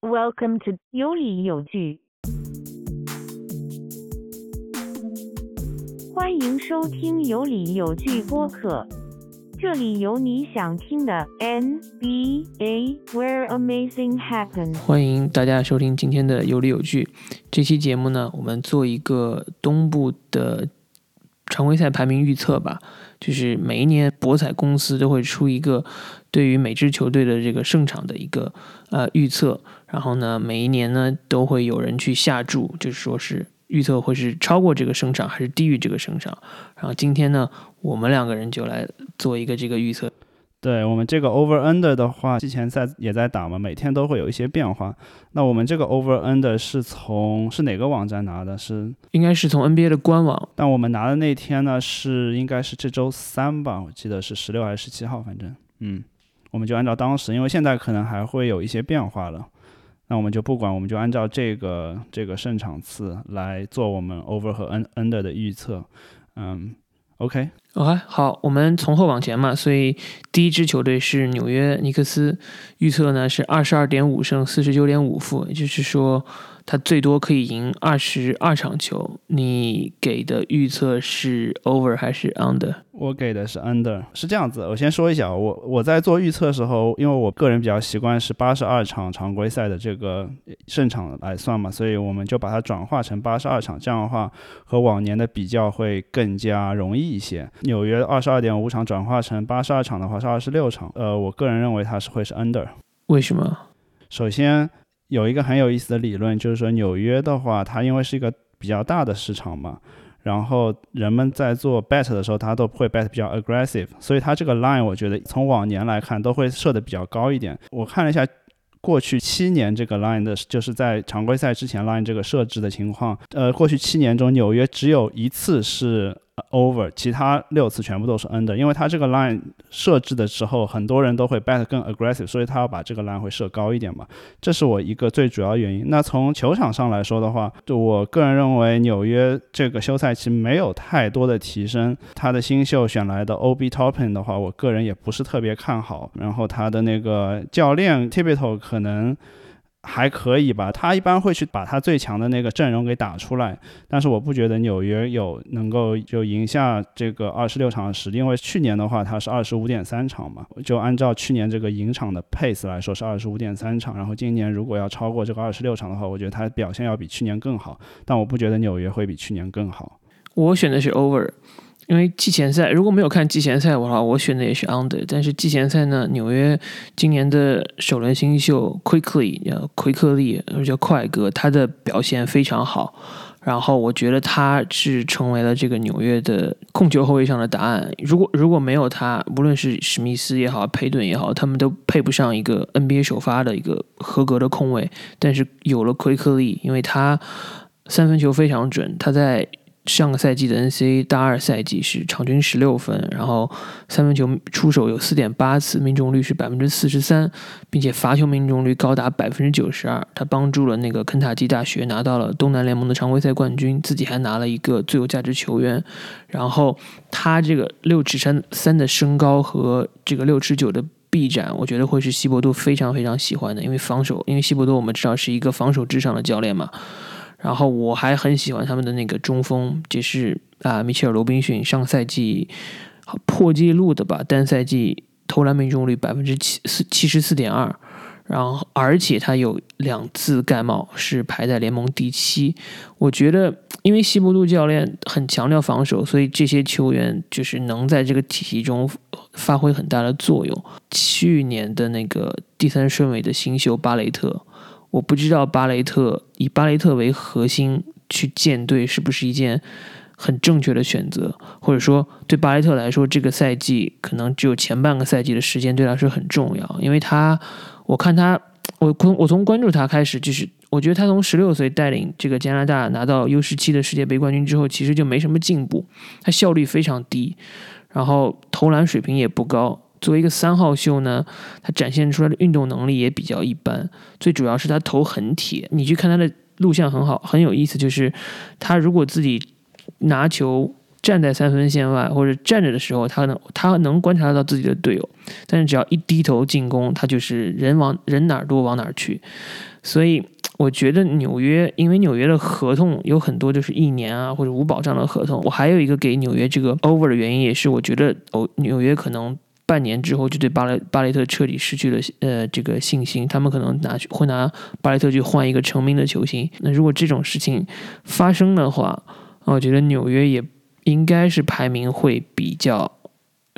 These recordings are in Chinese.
Welcome to 有理有据，欢迎收听有理有据播客，这里有你想听的 NBA，Where Amazing Happens。欢迎大家收听今天的有理有据。这期节目呢，我们做一个东部的常规赛排名预测吧。就是每一年博彩公司都会出一个对于每支球队的这个胜场的一个呃预测，然后呢，每一年呢都会有人去下注，就是说是预测会是超过这个胜场还是低于这个胜场。然后今天呢，我们两个人就来做一个这个预测。对我们这个 over under 的话，季前赛也在打嘛，每天都会有一些变化。那我们这个 over under 是从是哪个网站拿的？是应该是从 NBA 的官网。但我们拿的那天呢，是应该是这周三吧？我记得是十六还是十七号，反正嗯，我们就按照当时，因为现在可能还会有一些变化了。那我们就不管，我们就按照这个这个胜场次来做我们 over 和 under 的预测。嗯，OK。OK，好，我们从后往前嘛，所以第一支球队是纽约尼克斯，预测呢是二十二点五胜四十九点五负，也就是说。他最多可以赢二十二场球。你给的预测是 over 还是 under？我给的是 under。是这样子，我先说一下，我我在做预测的时候，因为我个人比较习惯是八十二场常规赛的这个胜场来算嘛，所以我们就把它转化成八十二场，这样的话和往年的比较会更加容易一些。纽约二十二点五场转化成八十二场的话是二十六场，呃，我个人认为它是会是 under。为什么？首先。有一个很有意思的理论，就是说纽约的话，它因为是一个比较大的市场嘛，然后人们在做 bet 的时候，它都会 bet 比较 aggressive，所以它这个 line 我觉得从往年来看都会设的比较高一点。我看了一下过去七年这个 line 的，就是在常规赛之前 line 这个设置的情况，呃，过去七年中纽约只有一次是。over，其他六次全部都是 under，因为它这个 line 设置的时候，很多人都会 bet 更 aggressive，所以他要把这个 line 会设高一点嘛，这是我一个最主要原因。那从球场上来说的话，就我个人认为纽约这个休赛期没有太多的提升，他的新秀选来的 OB Toppin 的话，我个人也不是特别看好，然后他的那个教练 Tibito 可能。还可以吧，他一般会去把他最强的那个阵容给打出来，但是我不觉得纽约有能够就赢下这个二十六场的实力，因为去年的话他是二十五点三场嘛，就按照去年这个赢场的 pace 来说是二十五点三场，然后今年如果要超过这个二十六场的话，我觉得他表现要比去年更好，但我不觉得纽约会比去年更好。我选的是 over。因为季前赛如果没有看季前赛的话，我选的也是 under。但是季前赛呢，纽约今年的首轮新秀 Quickly，呃，奎克利，叫快哥，他的表现非常好。然后我觉得他是成为了这个纽约的控球后卫上的答案。如果如果没有他，无论是史密斯也好，佩顿也好，他们都配不上一个 NBA 首发的一个合格的控卫。但是有了奎克利，因为他三分球非常准，他在。上个赛季的 n c a 大二赛季是场均十六分，然后三分球出手有四点八次，命中率是百分之四十三，并且罚球命中率高达百分之九十二。他帮助了那个肯塔基大学拿到了东南联盟的常规赛冠军，自己还拿了一个最有价值球员。然后他这个六尺三三的身高和这个六尺九的臂展，我觉得会是希伯多非常非常喜欢的，因为防守，因为希伯多我们知道是一个防守至上的教练嘛。然后我还很喜欢他们的那个中锋，就是啊，米切尔·罗宾逊，上赛季破纪录的吧，单赛季投篮命中率百分之七四七十四点二，然后而且他有两次盖帽是排在联盟第七。我觉得，因为西伯杜教练很强调防守，所以这些球员就是能在这个体系中发挥很大的作用。去年的那个第三顺位的新秀巴雷特。我不知道巴雷特以巴雷特为核心去建队是不是一件很正确的选择，或者说对巴雷特来说，这个赛季可能只有前半个赛季的时间对他是很重要，因为他，我看他，我从我从关注他开始，就是我觉得他从十六岁带领这个加拿大拿到 U 十七的世界杯冠军之后，其实就没什么进步，他效率非常低，然后投篮水平也不高。作为一个三号秀呢，他展现出来的运动能力也比较一般。最主要是他头很铁，你去看他的录像很好，很有意思。就是他如果自己拿球站在三分线外或者站着的时候，他能他能观察到自己的队友，但是只要一低头进攻，他就是人往人哪儿多往哪儿去。所以我觉得纽约，因为纽约的合同有很多就是一年啊或者无保障的合同。我还有一个给纽约这个 over 的原因，也是我觉得哦，纽约可能。半年之后就对巴雷巴雷特彻底失去了呃这个信心，他们可能拿去会拿巴雷特去换一个成名的球星。那如果这种事情发生的话，我觉得纽约也应该是排名会比较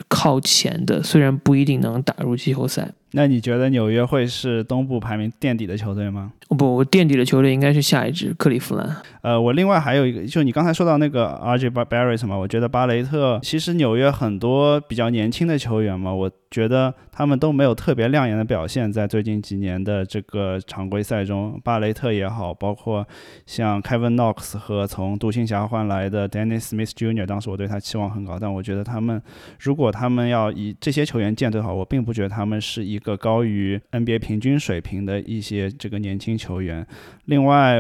靠前的，虽然不一定能打入季后赛。那你觉得纽约会是东部排名垫底的球队吗？不，垫底的球队应该是下一支克利夫兰。呃，我另外还有一个，就你刚才说到那个 RJ Barrett 嘛，我觉得巴雷特其实纽约很多比较年轻的球员嘛，我觉得他们都没有特别亮眼的表现，在最近几年的这个常规赛中，巴雷特也好，包括像 Kevin Knox 和从独行侠换来的 Dennis Smith Jr.，当时我对他期望很高，但我觉得他们如果他们要以这些球员建队的话，我并不觉得他们是一。一个高于 NBA 平均水平的一些这个年轻球员。另外，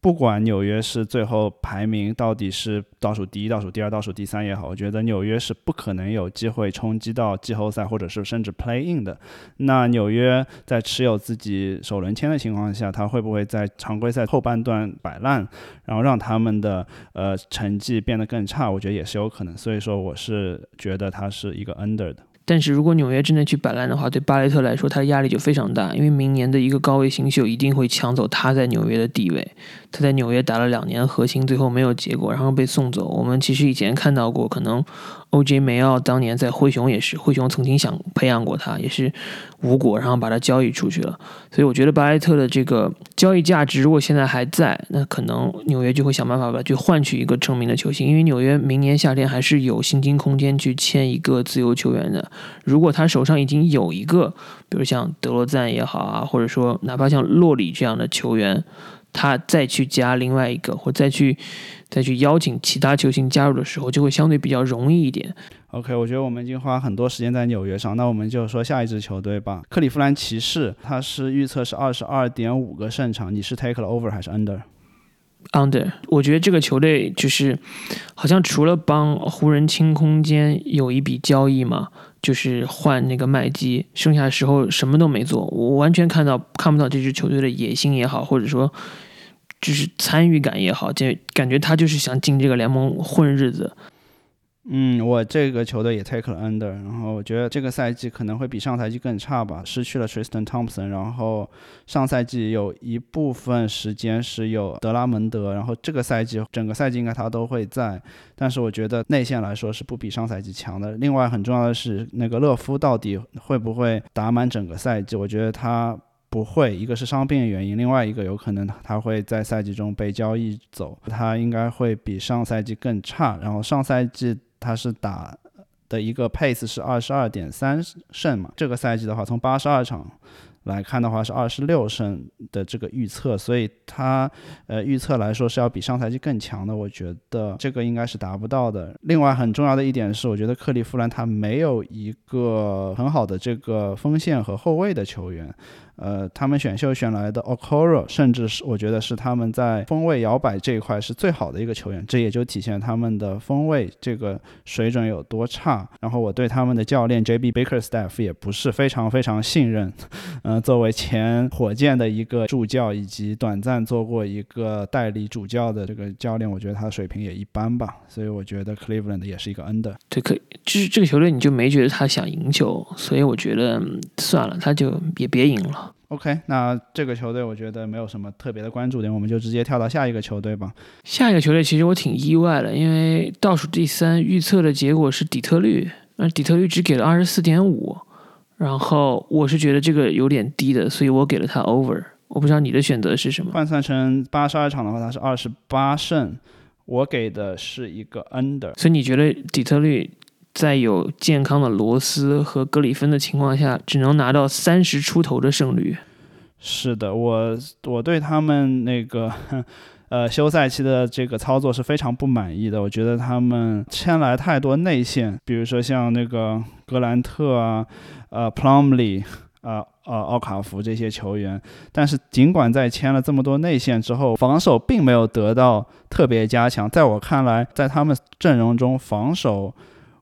不管纽约是最后排名到底是倒数第一、倒数第二、倒数第三也好，我觉得纽约是不可能有机会冲击到季后赛，或者是甚至 Play In 的。那纽约在持有自己首轮签的情况下，他会不会在常规赛后半段摆烂，然后让他们的呃成绩变得更差？我觉得也是有可能。所以说，我是觉得他是一个 Under 的。但是如果纽约真的去摆烂的话，对巴雷特来说，他的压力就非常大，因为明年的一个高位新秀一定会抢走他在纽约的地位。他在纽约打了两年核心，最后没有结果，然后被送走。我们其实以前看到过，可能。O.J. 梅奥当年在灰熊也是，灰熊曾经想培养过他，也是无果，然后把他交易出去了。所以我觉得巴莱特的这个交易价值，如果现在还在，那可能纽约就会想办法吧，去换取一个成名的球星。因为纽约明年夏天还是有薪金空间去签一个自由球员的。如果他手上已经有一个，比如像德罗赞也好啊，或者说哪怕像洛里这样的球员。他再去加另外一个，或再去再去邀请其他球星加入的时候，就会相对比较容易一点。OK，我觉得我们已经花很多时间在纽约上，那我们就说下一支球队吧。克利夫兰骑士，他是预测是二十二点五个胜场，你是 take 了 over 还是 under？under。我觉得这个球队就是好像除了帮湖人清空间有一笔交易嘛，就是换那个麦基，剩下的时候什么都没做。我完全看到看不到这支球队的野心也好，或者说。就是参与感也好，就感觉他就是想进这个联盟混日子。嗯，我这个球队也 take 了 under，然后我觉得这个赛季可能会比上赛季更差吧，失去了 Tristan Thompson，然后上赛季有一部分时间是有德拉蒙德，然后这个赛季整个赛季应该他都会在，但是我觉得内线来说是不比上赛季强的。另外很重要的是那个勒夫到底会不会打满整个赛季？我觉得他。不会，一个是伤病原因，另外一个有可能他会在赛季中被交易走，他应该会比上赛季更差。然后上赛季他是打的一个 pace 是二十二点三胜嘛，这个赛季的话从八十二场。来看的话是二十六胜的这个预测，所以他呃预测来说是要比上赛季更强的，我觉得这个应该是达不到的。另外很重要的一点是，我觉得克利夫兰他没有一个很好的这个锋线和后卫的球员。呃，他们选秀选来的 Okoro，甚至是我觉得是他们在锋位摇摆这一块是最好的一个球员，这也就体现他们的锋位这个水准有多差。然后我对他们的教练 JB Baker Staff 也不是非常非常信任。嗯，作为前火箭的一个助教，以及短暂做过一个代理主教的这个教练，我觉得他的水平也一般吧。所以我觉得 Cleveland 也是一个 Under。对，可就是这个球队你就没觉得他想赢球，所以我觉得算了，他就也别赢了。OK，那这个球队我觉得没有什么特别的关注点，我们就直接跳到下一个球队吧。下一个球队其实我挺意外的，因为倒数第三预测的结果是底特律，而底特律只给了二十四点五，然后我是觉得这个有点低的，所以我给了他 Over。我不知道你的选择是什么？换算成八十二场的话，他是二十八胜，我给的是一个 Under。所以你觉得底特律？在有健康的罗斯和格里芬的情况下，只能拿到三十出头的胜率。是的，我我对他们那个呃休赛期的这个操作是非常不满意的。我觉得他们签来太多内线，比如说像那个格兰特啊、呃 Plumley、呃呃奥卡福这些球员，但是尽管在签了这么多内线之后，防守并没有得到特别加强。在我看来，在他们阵容中，防守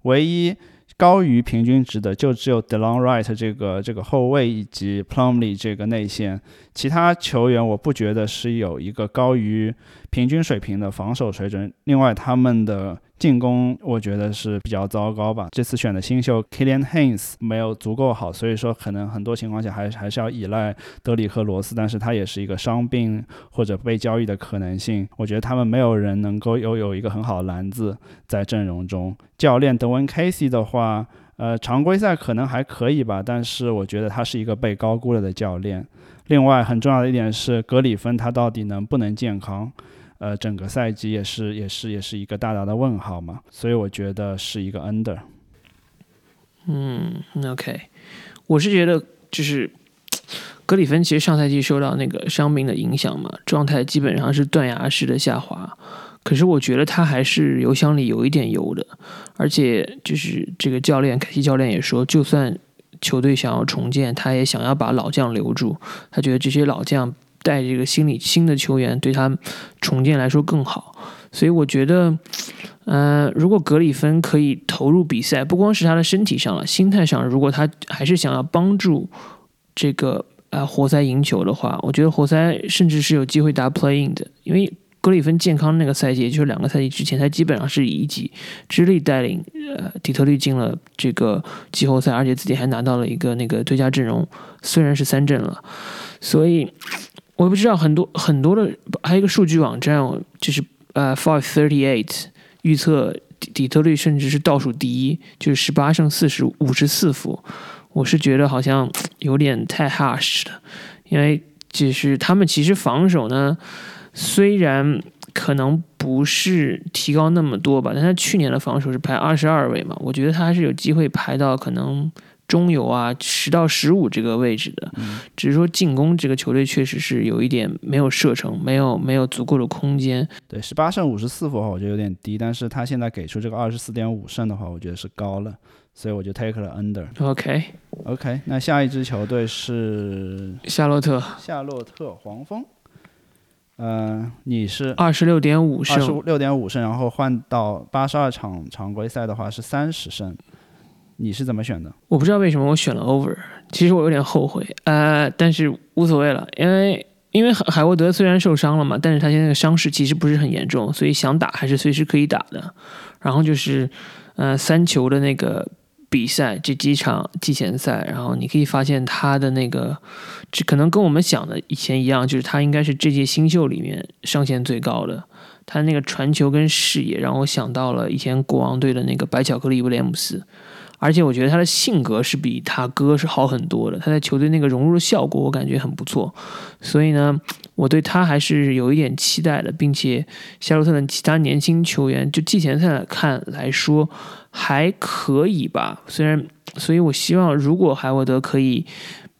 唯一。高于平均值的就只有 Delon Wright 这个这个后卫以及 Plumley 这个内线，其他球员我不觉得是有一个高于平均水平的防守水准。另外，他们的进攻我觉得是比较糟糕吧。这次选的新秀 Killian Hayes 没有足够好，所以说可能很多情况下还还是要依赖德里克罗斯，但是他也是一个伤病或者被交易的可能性。我觉得他们没有人能够拥有一个很好的篮子在阵容中。教练德文 Casey 的话，呃，常规赛可能还可以吧，但是我觉得他是一个被高估了的教练。另外，很重要的一点是格里芬他到底能不能健康？呃，整个赛季也是也是也是一个大大的问号嘛。所以我觉得是一个 under。嗯，OK，我是觉得就是格里芬其实上赛季受到那个伤病的影响嘛，状态基本上是断崖式的下滑。可是我觉得他还是油箱里有一点油的，而且就是这个教练凯西教练也说，就算球队想要重建，他也想要把老将留住。他觉得这些老将带这个心理新的球员，对他重建来说更好。所以我觉得，嗯，如果格里芬可以投入比赛，不光是他的身体上了，心态上，如果他还是想要帮助这个呃活塞赢球的话，我觉得活塞甚至是有机会打 playing 的，因为。格里芬健康那个赛季，也就是两个赛季之前，他基本上是以一己之力带领呃底特律进了这个季后赛，而且自己还拿到了一个那个最佳阵容，虽然是三阵了。所以我不知道很多很多的，还有一个数据网站，就是呃 Five Thirty Eight 预测底底特律甚至是倒数第一，就是十八胜四十五十四负。我是觉得好像有点太 harsh 了，因为就是他们其实防守呢。虽然可能不是提高那么多吧，但他去年的防守是排二十二位嘛，我觉得他还是有机会排到可能中游啊十到十五这个位置的。只是说进攻这个球队确实是有一点没有射程，没有没有足够的空间。对，十八胜五十四负的话，我觉得有点低，但是他现在给出这个二十四点五胜的话，我觉得是高了，所以我就 take 了 under。OK，OK，那下一支球队是夏洛特，夏洛特黄蜂。嗯，你是二十六点五胜，二十六点五胜，然后换到八十二场常规赛的话是三十胜，你是怎么选的？我不知道为什么我选了 over，其实我有点后悔，呃，但是无所谓了，因为因为海海沃德虽然受伤了嘛，但是他现在的伤势其实不是很严重，所以想打还是随时可以打的。然后就是，呃，三球的那个。比赛这几场季前赛，然后你可以发现他的那个，这可能跟我们想的以前一样，就是他应该是这届新秀里面上限最高的。他那个传球跟视野让我想到了以前国王队的那个白巧克力威廉姆斯，而且我觉得他的性格是比他哥是好很多的。他在球队那个融入的效果我感觉很不错，所以呢，我对他还是有一点期待的，并且夏洛特的其他年轻球员，就季前赛来看来说。还可以吧，虽然，所以我希望如果海沃德可以，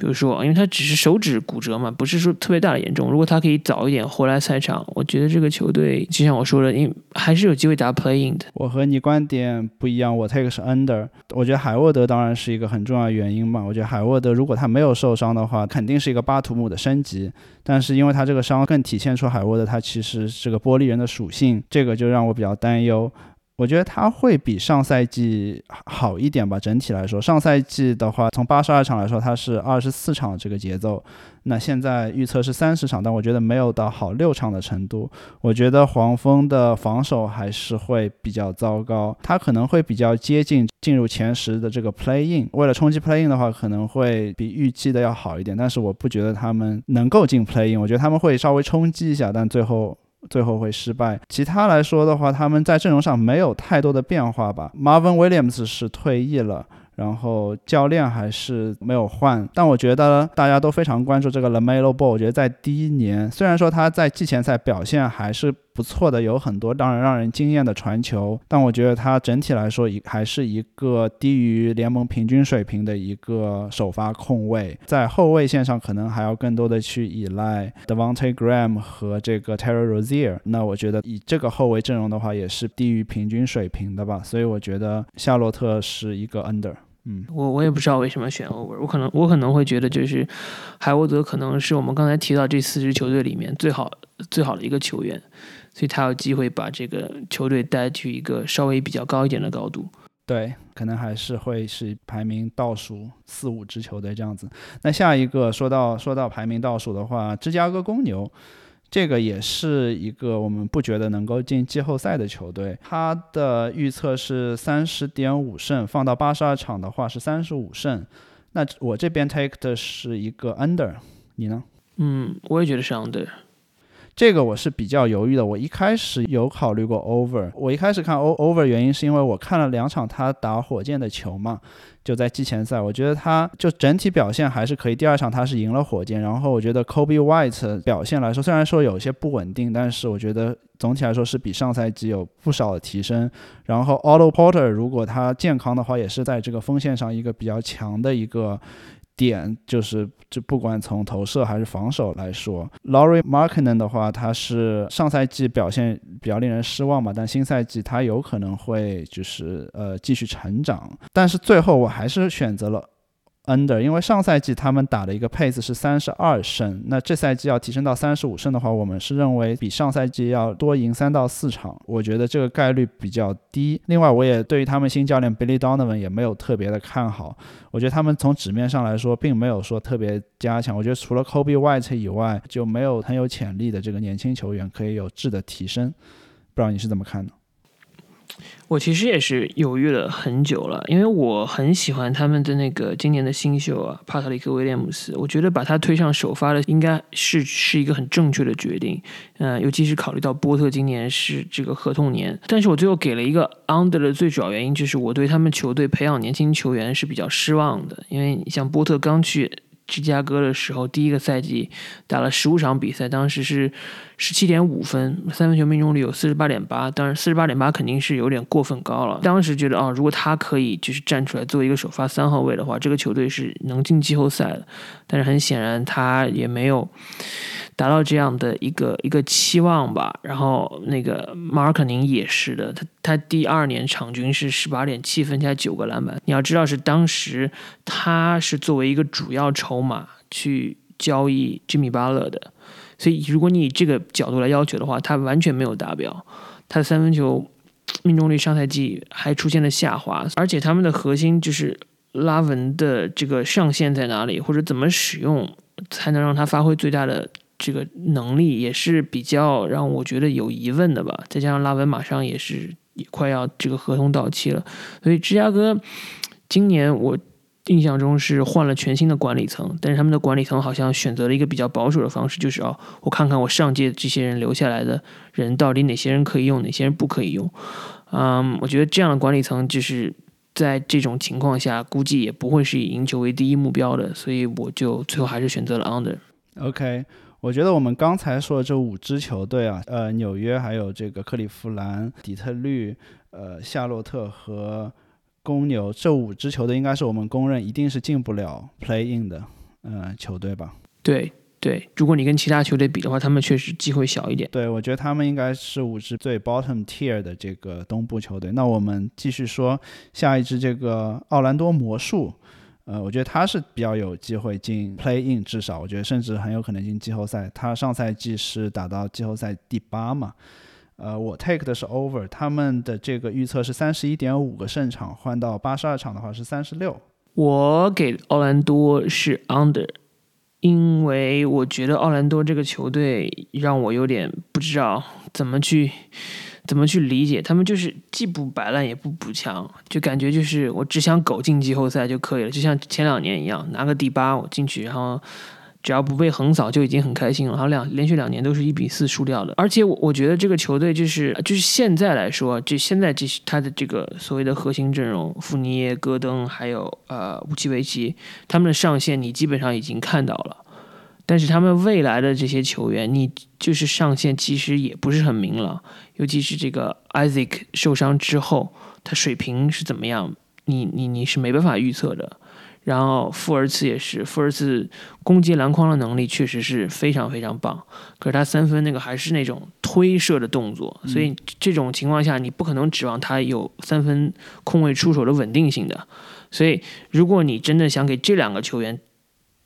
比如说，因为他只是手指骨折嘛，不是说特别大的严重。如果他可以早一点回来赛场，我觉得这个球队就像我说的，因还是有机会打 playing 的。我和你观点不一样，我 take 是 under。我觉得海沃德当然是一个很重要的原因嘛。我觉得海沃德如果他没有受伤的话，肯定是一个巴图姆的升级。但是因为他这个伤更体现出海沃德他其实是个玻璃人的属性，这个就让我比较担忧。我觉得他会比上赛季好一点吧，整体来说，上赛季的话，从八十二场来说，他是二十四场这个节奏，那现在预测是三十场，但我觉得没有到好六场的程度。我觉得黄蜂的防守还是会比较糟糕，他可能会比较接近进入前十的这个 play in，为了冲击 play in 的话，可能会比预计的要好一点，但是我不觉得他们能够进 play in，我觉得他们会稍微冲击一下，但最后。最后会失败。其他来说的话，他们在阵容上没有太多的变化吧。Marvin Williams 是退役了。然后教练还是没有换，但我觉得大家都非常关注这个 Lamelo Ball。我觉得在第一年，虽然说他在季前赛表现还是不错的，有很多让人让人惊艳的传球，但我觉得他整体来说一还是一个低于联盟平均水平的一个首发控卫，在后卫线上可能还要更多的去依赖 Devonte Graham 和这个 Terry Rozier。那我觉得以这个后卫阵容的话，也是低于平均水平的吧。所以我觉得夏洛特是一个 under。嗯，我我也不知道为什么选 over，我可能我可能会觉得就是海沃德可能是我们刚才提到这四支球队里面最好最好的一个球员，所以他有机会把这个球队带去一个稍微比较高一点的高度。对，可能还是会是排名倒数四五支球队这样子。那下一个说到说到排名倒数的话，芝加哥公牛。这个也是一个我们不觉得能够进季后赛的球队，他的预测是三十点五胜，放到八十二场的话是三十五胜。那我这边 take 的是一个 under，你呢？嗯，我也觉得是 under。这个我是比较犹豫的，我一开始有考虑过 over，我一开始看 o over 原因是因为我看了两场他打火箭的球嘛。就在季前赛，我觉得他就整体表现还是可以。第二场他是赢了火箭，然后我觉得 Kobe White 表现来说，虽然说有些不稳定，但是我觉得总体来说是比上赛季有不少的提升。然后 Otto Porter 如果他健康的话，也是在这个锋线上一个比较强的一个。点就是，就不管从投射还是防守来说，Laurie Markkanen 的话，他是上赛季表现比较令人失望嘛，但新赛季他有可能会就是呃继续成长，但是最后我还是选择了。under，因为上赛季他们打的一个 pace 是三十二胜，那这赛季要提升到三十五胜的话，我们是认为比上赛季要多赢三到四场，我觉得这个概率比较低。另外，我也对于他们新教练 Billy Donovan 也没有特别的看好，我觉得他们从纸面上来说并没有说特别加强，我觉得除了 Kobe White 以外，就没有很有潜力的这个年轻球员可以有质的提升。不知道你是怎么看的？我其实也是犹豫了很久了，因为我很喜欢他们的那个今年的新秀啊，帕特里克·威廉姆斯。我觉得把他推上首发的应该是是一个很正确的决定，嗯，尤其是考虑到波特今年是这个合同年。但是我最后给了一个 under 的最主要原因，就是我对他们球队培养年轻球员是比较失望的，因为像波特刚去。芝加哥的时候，第一个赛季打了十五场比赛，当时是十七点五分，三分球命中率有四十八点八。当然，四十八点八肯定是有点过分高了。当时觉得啊，如果他可以就是站出来做一个首发三号位的话，这个球队是能进季后赛的。但是很显然，他也没有。达到这样的一个一个期望吧，然后那个马尔肯宁也是的，他他第二年场均是十八点七分加九个篮板。你要知道是当时他是作为一个主要筹码去交易吉米巴勒的，所以如果你以这个角度来要求的话，他完全没有达标，他的三分球命中率上赛季还出现了下滑，而且他们的核心就是拉文的这个上限在哪里，或者怎么使用才能让他发挥最大的。这个能力也是比较让我觉得有疑问的吧，再加上拉文马上也是也快要这个合同到期了，所以芝加哥今年我印象中是换了全新的管理层，但是他们的管理层好像选择了一个比较保守的方式，就是哦，我看看我上届这些人留下来的人到底哪些人可以用，哪些人不可以用。嗯，我觉得这样的管理层就是在这种情况下，估计也不会是以赢球为第一目标的，所以我就最后还是选择了 under。OK。我觉得我们刚才说的这五支球队啊，呃，纽约还有这个克利夫兰、底特律、呃，夏洛特和公牛这五支球队，应该是我们公认一定是进不了 Play In 的，呃，球队吧？对对，如果你跟其他球队比的话，他们确实机会小一点。对，我觉得他们应该是五支最 Bottom Tier 的这个东部球队。那我们继续说下一支这个奥兰多魔术。呃，我觉得他是比较有机会进 Play In，至少我觉得甚至很有可能进季后赛。他上赛季是打到季后赛第八嘛。呃，我 take 的是 Over，他们的这个预测是三十一点五个胜场，换到八十二场的话是三十六。我给奥兰多是 Under，因为我觉得奥兰多这个球队让我有点不知道怎么去。怎么去理解？他们就是既不摆烂也不补强，就感觉就是我只想苟进季后赛就可以了，就像前两年一样，拿个第八我进去，然后只要不被横扫就已经很开心了。然后两连续两年都是一比四输掉的，而且我我觉得这个球队就是就是现在来说，就现在这他的这个所谓的核心阵容，富尼耶、戈登还有呃乌奇维奇，他们的上限你基本上已经看到了。但是他们未来的这些球员，你就是上限其实也不是很明朗，尤其是这个 Isaac 受伤之后，他水平是怎么样，你你你是没办法预测的。然后富尔茨也是，富尔茨攻击篮筐的能力确实是非常非常棒，可是他三分那个还是那种推射的动作，所以这种情况下你不可能指望他有三分空位出手的稳定性的。所以如果你真的想给这两个球员，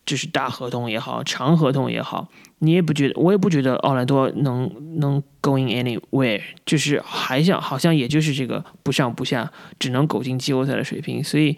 就是大合同也好，长合同也好，你也不觉得，我也不觉得奥兰多能能 going anywhere，就是还想好像也就是这个不上不下，只能苟进季后赛的水平。所以，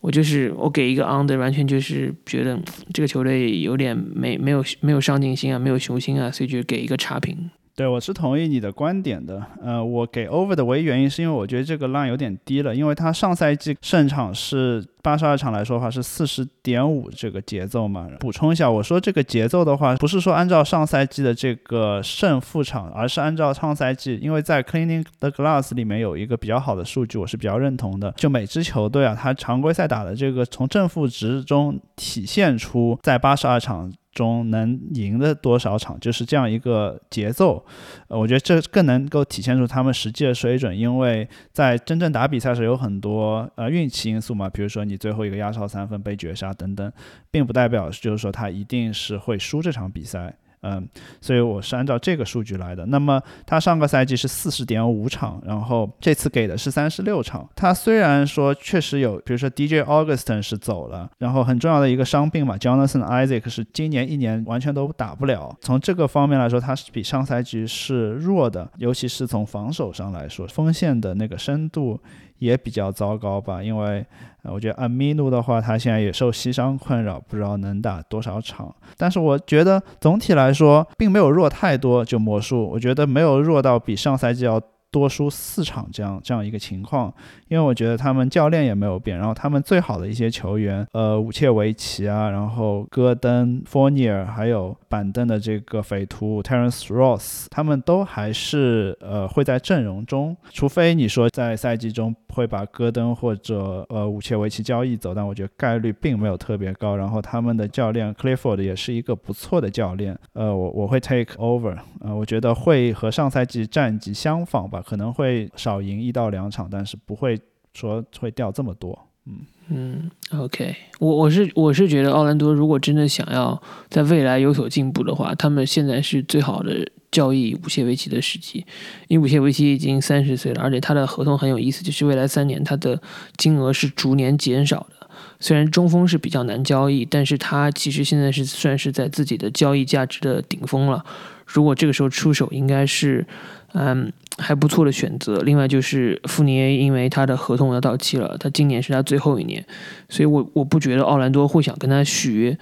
我就是我给一个 under，完全就是觉得这个球队有点没没有没有上进心啊，没有雄心啊，所以就给一个差评。对，我是同意你的观点的。呃，我给 over 的唯一原因是因为我觉得这个 line 有点低了，因为他上赛季胜场是八十二场来说的话是四十点五这个节奏嘛。补充一下，我说这个节奏的话，不是说按照上赛季的这个胜负场，而是按照上赛季，因为在 cleaning the glass 里面有一个比较好的数据，我是比较认同的。就每支球队啊，它常规赛打的这个从正负值中体现出在八十二场。中能赢的多少场，就是这样一个节奏，呃，我觉得这更能够体现出他们实际的水准，因为在真正打比赛时有很多呃运气因素嘛，比如说你最后一个压哨三分被绝杀等等，并不代表就是说他一定是会输这场比赛。嗯，所以我是按照这个数据来的。那么他上个赛季是四十点五场，然后这次给的是三十六场。他虽然说确实有，比如说 DJ Augustin 是走了，然后很重要的一个伤病嘛，Jonathan Isaac 是今年一年完全都打不了。从这个方面来说，他是比上赛季是弱的，尤其是从防守上来说，锋线的那个深度。也比较糟糕吧，因为我觉得阿米努的话，他现在也受膝伤困扰，不知道能打多少场。但是我觉得总体来说，并没有弱太多。就魔术，我觉得没有弱到比上赛季要。多输四场这样这样一个情况，因为我觉得他们教练也没有变，然后他们最好的一些球员，呃，武切维奇啊，然后戈登、Fournier，还有板凳的这个匪徒 Terence Ross，他们都还是呃会在阵容中，除非你说在赛季中会把戈登或者呃武切维奇交易走，但我觉得概率并没有特别高。然后他们的教练 Clifford 也是一个不错的教练，呃，我我会 take over，呃，我觉得会和上赛季战绩相仿吧。可能会少赢一到两场，但是不会说会掉这么多。嗯嗯，OK，我我是我是觉得奥兰多如果真的想要在未来有所进步的话，他们现在是最好的交易武切维奇的时机，因为武切维奇已经三十岁了，而且他的合同很有意思，就是未来三年他的金额是逐年减少的。虽然中锋是比较难交易，但是他其实现在是算是在自己的交易价值的顶峰了。如果这个时候出手，应该是。嗯，还不错的选择。另外就是富尼耶，因为他的合同要到期了，他今年是他最后一年，所以我我不觉得奥兰多会想跟他续约。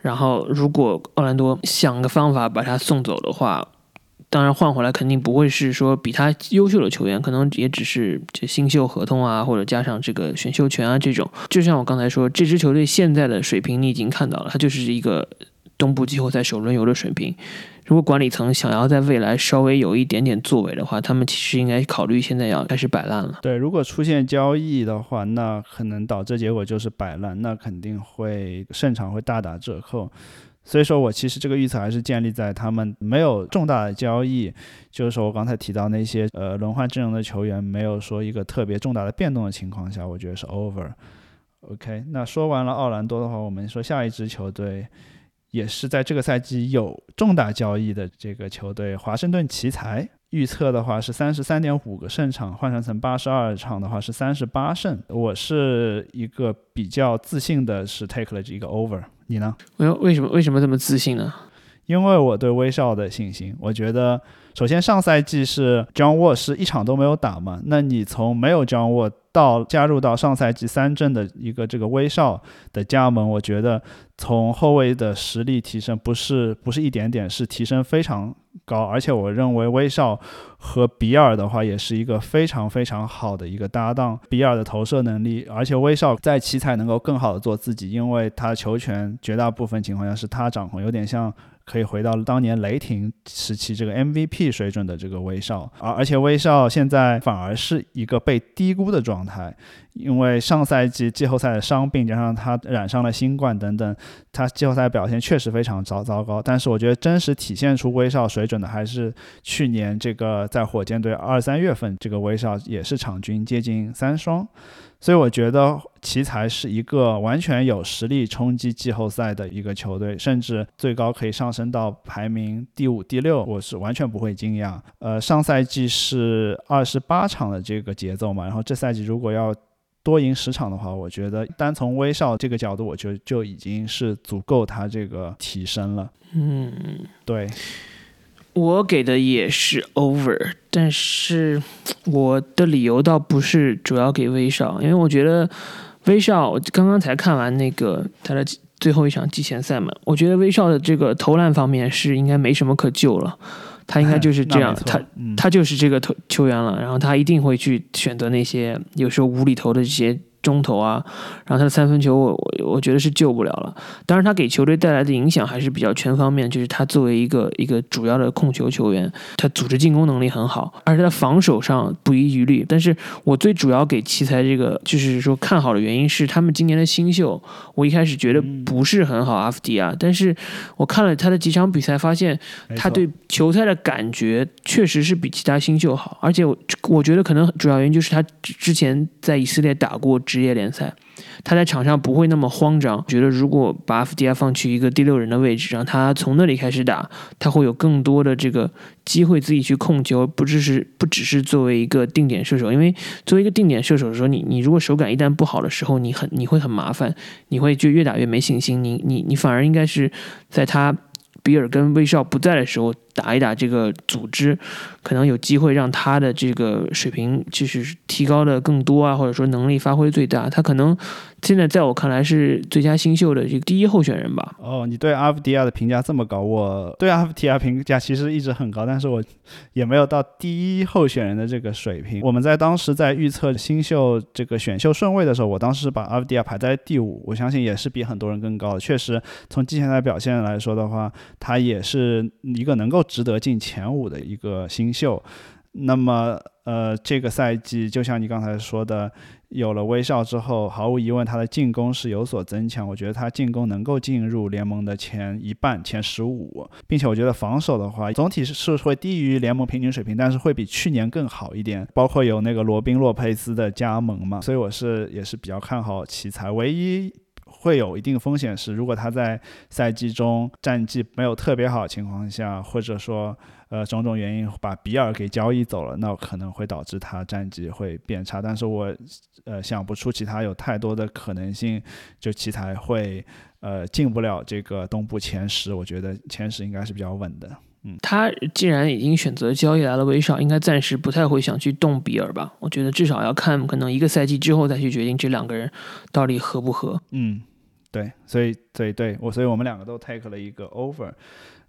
然后，如果奥兰多想个方法把他送走的话，当然换回来肯定不会是说比他优秀的球员，可能也只是这新秀合同啊，或者加上这个选秀权啊这种。就像我刚才说，这支球队现在的水平你已经看到了，他就是一个东部季后赛首轮游的水平。如果管理层想要在未来稍微有一点点作为的话，他们其实应该考虑现在要开始摆烂了。对，如果出现交易的话，那可能导致结果就是摆烂，那肯定会胜场会大打折扣。所以说我其实这个预测还是建立在他们没有重大的交易，就是说我刚才提到那些呃轮换阵容的球员没有说一个特别重大的变动的情况下，我觉得是 over。OK，那说完了奥兰多的话，我们说下一支球队。也是在这个赛季有重大交易的这个球队华盛顿奇才，预测的话是三十三点五个胜场，换算成八十二场的话是三十八胜。我是一个比较自信的，是 take 了这个 over。你呢？为为什么为什么这么自信呢？因为我对威少的信心。我觉得，首先上赛季是 John Wall 是一场都没有打嘛，那你从没有 John Wall 到加入到上赛季三阵的一个这个威少的加盟，我觉得。从后卫的实力提升，不是不是一点点，是提升非常高。而且我认为威少和比尔的话，也是一个非常非常好的一个搭档。比尔的投射能力，而且威少在奇才能够更好的做自己，因为他球权绝大部分情况下是他掌控，有点像。可以回到当年雷霆时期这个 MVP 水准的这个威少，而而且威少现在反而是一个被低估的状态，因为上赛季季后赛的伤病加上他染上了新冠等等，他季后赛表现确实非常糟糟糕。但是我觉得真实体现出威少水准的还是去年这个在火箭队二三月份这个威少也是场均接近三双。所以我觉得奇才是一个完全有实力冲击季后赛的一个球队，甚至最高可以上升到排名第五、第六，我是完全不会惊讶。呃，上赛季是二十八场的这个节奏嘛，然后这赛季如果要多赢十场的话，我觉得单从威少这个角度，我觉得就已经是足够他这个提升了。嗯，对，我给的也是 over，但是我的理由倒不是主要给威少，因为我觉得威少刚刚才看完那个他的最后一场季前赛嘛，我觉得威少的这个投篮方面是应该没什么可救了，他应该 就是这样，他嗯。他就是这个投球员了，然后他一定会去选择那些有时候无厘头的这些中投啊，然后他的三分球我我我觉得是救不了了。当然，他给球队带来的影响还是比较全方面，就是他作为一个一个主要的控球球员，他组织进攻能力很好，而且他防守上不遗余力。但是我最主要给奇才这个就是说看好的原因是他们今年的新秀，我一开始觉得不是很好阿夫迪亚，但是我看了他的几场比赛，发现他对球赛的感觉确实是比其他新秀好，而且我我觉得可能主要原因就是他之之前在以色列打过职职业联赛，他在场上不会那么慌张。觉得如果把阿夫迪亚放去一个第六人的位置，让他从那里开始打，他会有更多的这个机会自己去控球，不只是不只是作为一个定点射手，因为作为一个定点射手的时候，你你如果手感一旦不好的时候，你很你会很麻烦，你会就越打越没信心，你你你反而应该是在他。比尔跟威少不在的时候，打一打这个组织，可能有机会让他的这个水平就是提高的更多啊，或者说能力发挥最大。他可能现在在我看来是最佳新秀的这个第一候选人吧。哦，你对阿夫迪亚的评价这么高，我对阿夫迪亚评价其实一直很高，但是我也没有到第一候选人的这个水平。我们在当时在预测新秀这个选秀顺位的时候，我当时把阿夫迪亚排在第五，我相信也是比很多人更高的。确实，从季前赛表现来说的话，他也是一个能够值得进前五的一个新秀。那么，呃，这个赛季就像你刚才说的，有了威少之后，毫无疑问他的进攻是有所增强。我觉得他进攻能够进入联盟的前一半、前十五，并且我觉得防守的话，总体是是会低于联盟平均水平，但是会比去年更好一点。包括有那个罗宾洛佩斯的加盟嘛，所以我是也是比较看好奇才。唯一会有一定风险是，如果他在赛季中战绩没有特别好的情况下，或者说呃种种原因把比尔给交易走了，那可能会导致他战绩会变差。但是我呃想不出其他有太多的可能性，就奇才会呃进不了这个东部前十。我觉得前十应该是比较稳的。他既然已经选择交易来了威少，应该暂时不太会想去动比尔吧？我觉得至少要看可能一个赛季之后再去决定这两个人到底合不合。嗯，对，所以对对我，所以我们两个都 take 了一个 over。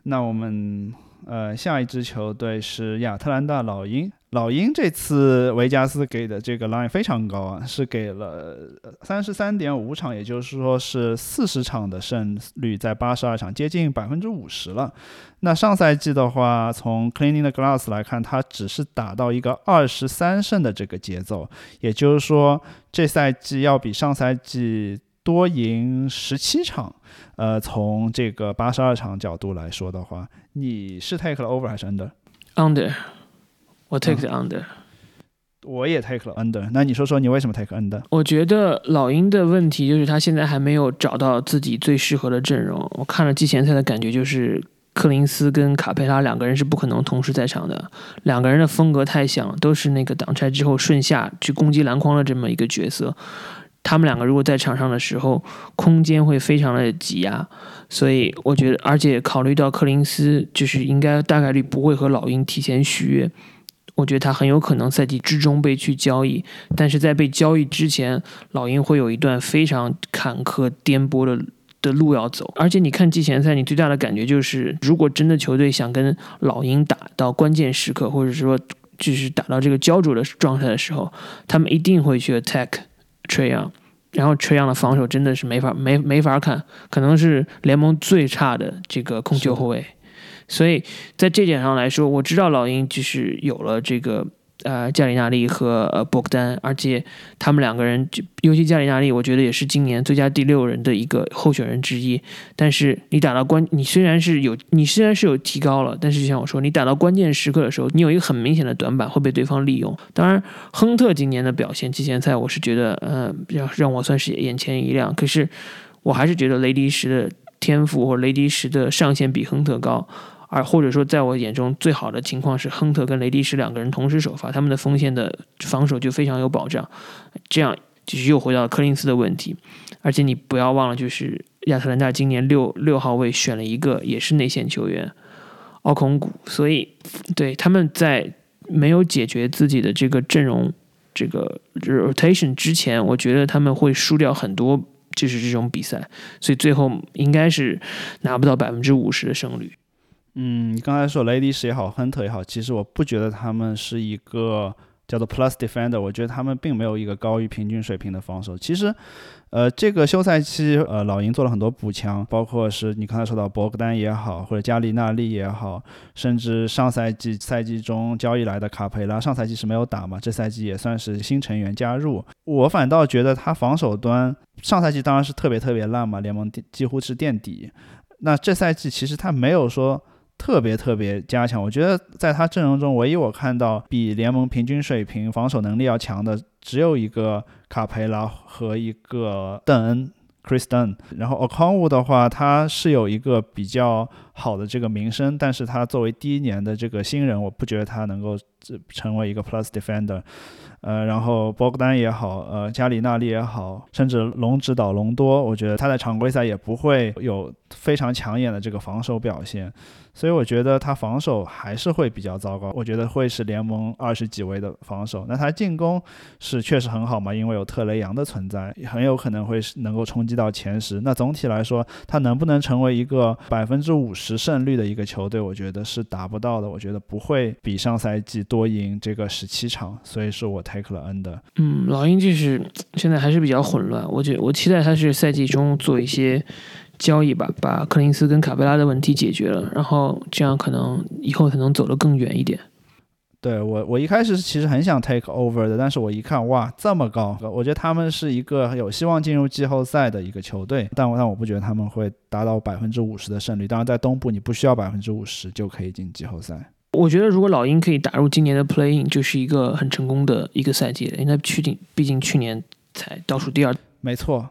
那我们呃下一支球队是亚特兰大老鹰。老鹰这次维加斯给的这个 line 非常高啊，是给了三十三点五场，也就是说是四十场的胜率，在八十二场，接近百分之五十了。那上赛季的话，从 cleaning the glass 来看，他只是打到一个二十三胜的这个节奏，也就是说这赛季要比上赛季多赢十七场。呃，从这个八十二场角度来说的话，你是 take 了 over 还是 under？under 我 take the under。我也 take 了 under。那你说说你为什么 take under？我觉得老鹰的问题就是他现在还没有找到自己最适合的阵容。我看了季前赛的感觉就是。克林斯跟卡佩拉两个人是不可能同时在场的，两个人的风格太像，都是那个挡拆之后顺下去攻击篮筐的这么一个角色。他们两个如果在场上的时候，空间会非常的挤压，所以我觉得，而且考虑到克林斯就是应该大概率不会和老鹰提前续约，我觉得他很有可能赛季之中被去交易，但是在被交易之前，老鹰会有一段非常坎坷颠簸的。的路要走，而且你看季前赛，你最大的感觉就是，如果真的球队想跟老鹰打到关键时刻，或者说就是打到这个焦灼的状态的时候，他们一定会去 attack trayon 然后 trayon 的防守真的是没法没没法看，可能是联盟最差的这个控球后卫，所以在这点上来说，我知道老鹰就是有了这个。呃，加里纳利和呃博格丹，而且他们两个人，就尤其加里纳利，我觉得也是今年最佳第六人的一个候选人之一。但是你打到关，你虽然是有，你虽然是有提高了，但是就像我说，你打到关键时刻的时候，你有一个很明显的短板会被对方利用。当然，亨特今年的表现，季前赛我是觉得，呃，让让我算是眼前一亮。可是我还是觉得雷迪什的天赋或雷迪什的上限比亨特高。而或者说，在我眼中，最好的情况是亨特跟雷迪什两个人同时首发，他们的锋线的防守就非常有保障。这样就是又回到了柯林斯的问题。而且你不要忘了，就是亚特兰大今年六六号位选了一个也是内线球员奥孔古，所以对他们在没有解决自己的这个阵容这个 rotation 之前，我觉得他们会输掉很多就是这种比赛，所以最后应该是拿不到百分之五十的胜率。嗯，你刚才说雷迪什也好，亨特也好，其实我不觉得他们是一个叫做 plus defender，我觉得他们并没有一个高于平均水平的防守。其实，呃，这个休赛期，呃，老鹰做了很多补强，包括是你刚才说到博格丹也好，或者加里纳利也好，甚至上赛季赛季中交易来的卡佩拉，上赛季是没有打嘛，这赛季也算是新成员加入。我反倒觉得他防守端上赛季当然是特别特别烂嘛，联盟几乎是垫底。那这赛季其实他没有说。特别特别加强，我觉得在他阵容中，唯一我看到比联盟平均水平防守能力要强的，只有一个卡佩拉和一个邓恩 （Chris Dunn）。然后 o c o n w 的话，他是有一个比较好的这个名声，但是他作为第一年的这个新人，我不觉得他能够成为一个 Plus Defender。呃，然后博格丹也好，呃，加里纳利也好，甚至龙指导隆多，我觉得他在常规赛也不会有非常抢眼的这个防守表现。所以我觉得他防守还是会比较糟糕，我觉得会是联盟二十几位的防守。那他进攻是确实很好嘛，因为有特雷杨的存在，很有可能会是能够冲击到前十。那总体来说，他能不能成为一个百分之五十胜率的一个球队，我觉得是达不到的。我觉得不会比上赛季多赢这个十七场，所以是我 take 了 N 的。嗯，老鹰就是现在还是比较混乱，我觉我期待他是赛季中做一些。交易吧，把柯林斯跟卡贝拉的问题解决了，然后这样可能以后才能走得更远一点。对我，我一开始其实很想 take over 的，但是我一看，哇，这么高，我觉得他们是一个有希望进入季后赛的一个球队，但我但我不觉得他们会达到百分之五十的胜率。当然，在东部你不需要百分之五十就可以进季后赛。我觉得如果老鹰可以打入今年的 play in，就是一个很成功的一个赛季了，因为去年毕竟去年才倒数第二。没错。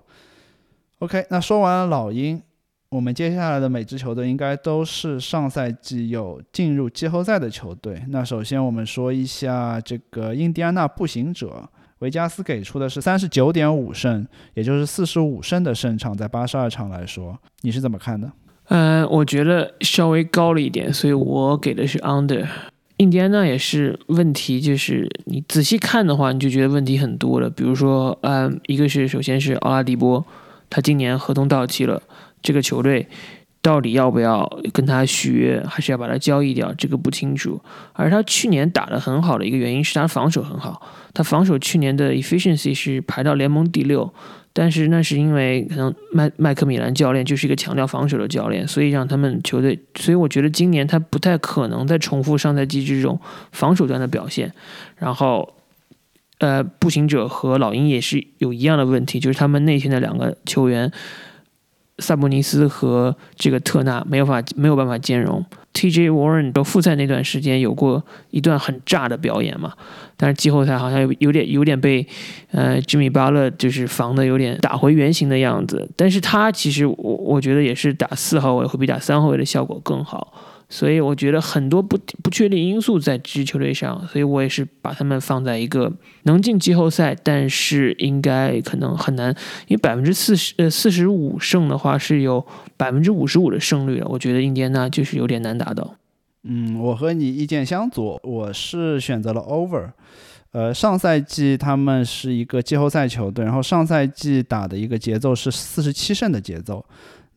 OK，那说完了老鹰，我们接下来的每支球队应该都是上赛季有进入季后赛的球队。那首先我们说一下这个印第安纳步行者，维加斯给出的是三十九点五胜，也就是四十五胜的胜场，在八十二场来说，你是怎么看的？嗯，我觉得稍微高了一点，所以我给的是 under。印第安纳也是问题，就是你仔细看的话，你就觉得问题很多了。比如说，嗯，一个是首先是奥拉迪波。他今年合同到期了，这个球队到底要不要跟他续约，还是要把他交易掉？这个不清楚。而他去年打得很好的一个原因是他防守很好，他防守去年的 efficiency 是排到联盟第六，但是那是因为可能麦麦克米兰教练就是一个强调防守的教练，所以让他们球队。所以我觉得今年他不太可能再重复上赛季这种防守端的表现，然后。呃，步行者和老鹰也是有一样的问题，就是他们内线的两个球员萨博尼斯和这个特纳没有法没有办法兼容。TJ Warren 都复赛那段时间有过一段很炸的表演嘛，但是季后赛好像有有点有点被呃 Jimmy Butler 就是防的有点打回原形的样子。但是他其实我我觉得也是打四号位会比打三号位的效果更好。所以我觉得很多不不确定因素在这支球队上，所以我也是把他们放在一个能进季后赛，但是应该可能很难，因为百分之四十呃四十五胜的话是有百分之五十五的胜率了，我觉得印第安纳就是有点难达到。嗯，我和你意见相左，我是选择了 over。呃，上赛季他们是一个季后赛球队，然后上赛季打的一个节奏是四十七胜的节奏。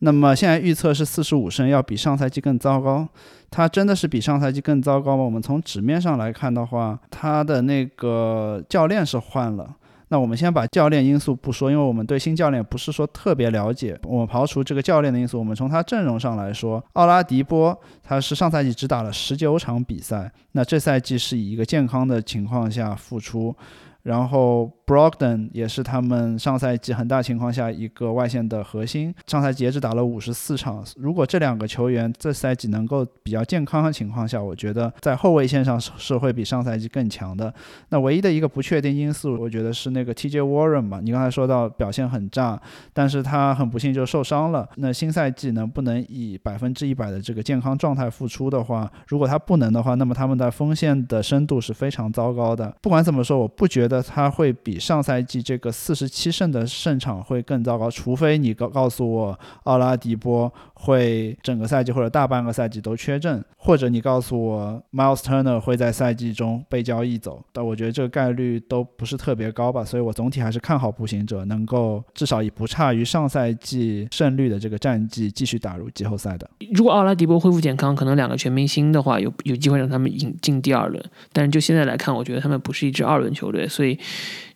那么现在预测是四十五胜，要比上赛季更糟糕。他真的是比上赛季更糟糕吗？我们从纸面上来看的话，他的那个教练是换了。那我们先把教练因素不说，因为我们对新教练不是说特别了解。我们刨除这个教练的因素，我们从他阵容上来说，奥拉迪波他是上赛季只打了十九场比赛，那这赛季是以一个健康的情况下复出。然后 Brogdon 也是他们上赛季很大情况下一个外线的核心，上赛季也只打了五十四场。如果这两个球员这赛季能够比较健康的情况下，我觉得在后卫线上是会比上赛季更强的。那唯一的一个不确定因素，我觉得是那个 TJ Warren 吧。你刚才说到表现很炸，但是他很不幸就受伤了。那新赛季能不能以百分之一百的这个健康状态复出的话，如果他不能的话，那么他们的锋线的深度是非常糟糕的。不管怎么说，我不觉得。得他会比上赛季这个四十七胜的胜场会更糟糕，除非你告告诉我奥拉迪波会整个赛季或者大半个赛季都缺阵，或者你告诉我 Miles Turner 会在赛季中被交易走，但我觉得这个概率都不是特别高吧，所以我总体还是看好步行者能够至少以不差于上赛季胜率的这个战绩继续打入季后赛的。如果奥拉迪波恢复健康，可能两个全明星的话，有有机会让他们引进第二轮。但是就现在来看，我觉得他们不是一支二轮球队，所以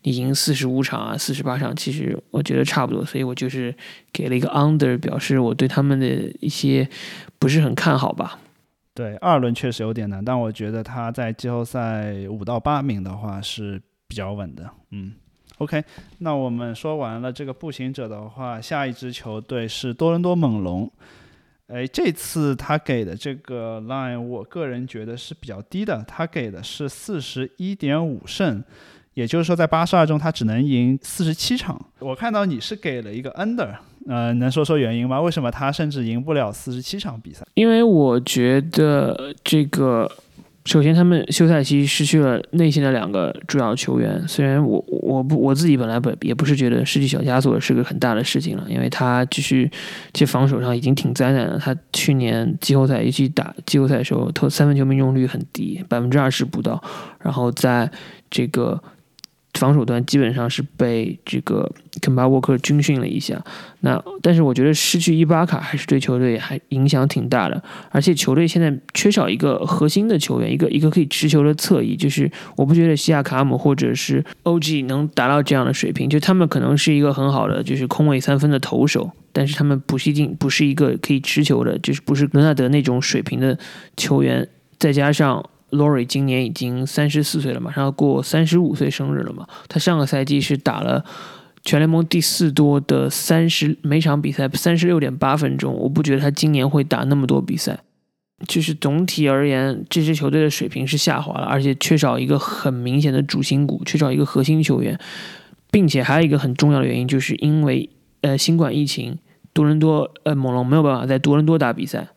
已经四十五场啊、四十八场，其实我觉得差不多。所以我就是给了一个 under，表示我对他们的一些不是很看好吧。对，二轮确实有点难，但我觉得他在季后赛五到八名的话是比较稳的。嗯，OK，那我们说完了这个步行者的话，下一支球队是多伦多猛龙。哎，这次他给的这个 line，我个人觉得是比较低的，他给的是四十一点五胜，也就是说在八十二中他只能赢四十七场。我看到你是给了一个 under，呃，能说说原因吗？为什么他甚至赢不了四十七场比赛？因为我觉得这个。首先，他们休赛期失去了内线的两个主要球员。虽然我我不我自己本来本也不是觉得失去小加索是个很大的事情了，因为他继续在防守上已经挺灾难的。他去年季后赛一去打季后赛的时候，投三分球命中率很低，百分之二十不到。然后在这个。防守端基本上是被这个肯巴沃克军训了一下，那但是我觉得失去伊巴卡还是对球队还影响挺大的，而且球队现在缺少一个核心的球员，一个一个可以持球的侧翼，就是我不觉得西亚卡姆或者是 OG 能达到这样的水平，就他们可能是一个很好的就是空位三分的投手，但是他们不是一定不是一个可以持球的，就是不是伦纳德那种水平的球员，再加上。Lori 今年已经三十四岁了，马上要过三十五岁生日了嘛。他上个赛季是打了全联盟第四多的三十每场比赛三十六点八分钟。我不觉得他今年会打那么多比赛。就是总体而言，这支球队的水平是下滑了，而且缺少一个很明显的主心骨，缺少一个核心球员，并且还有一个很重要的原因，就是因为呃新冠疫情，多伦多呃猛龙没有办法在多伦多打比赛，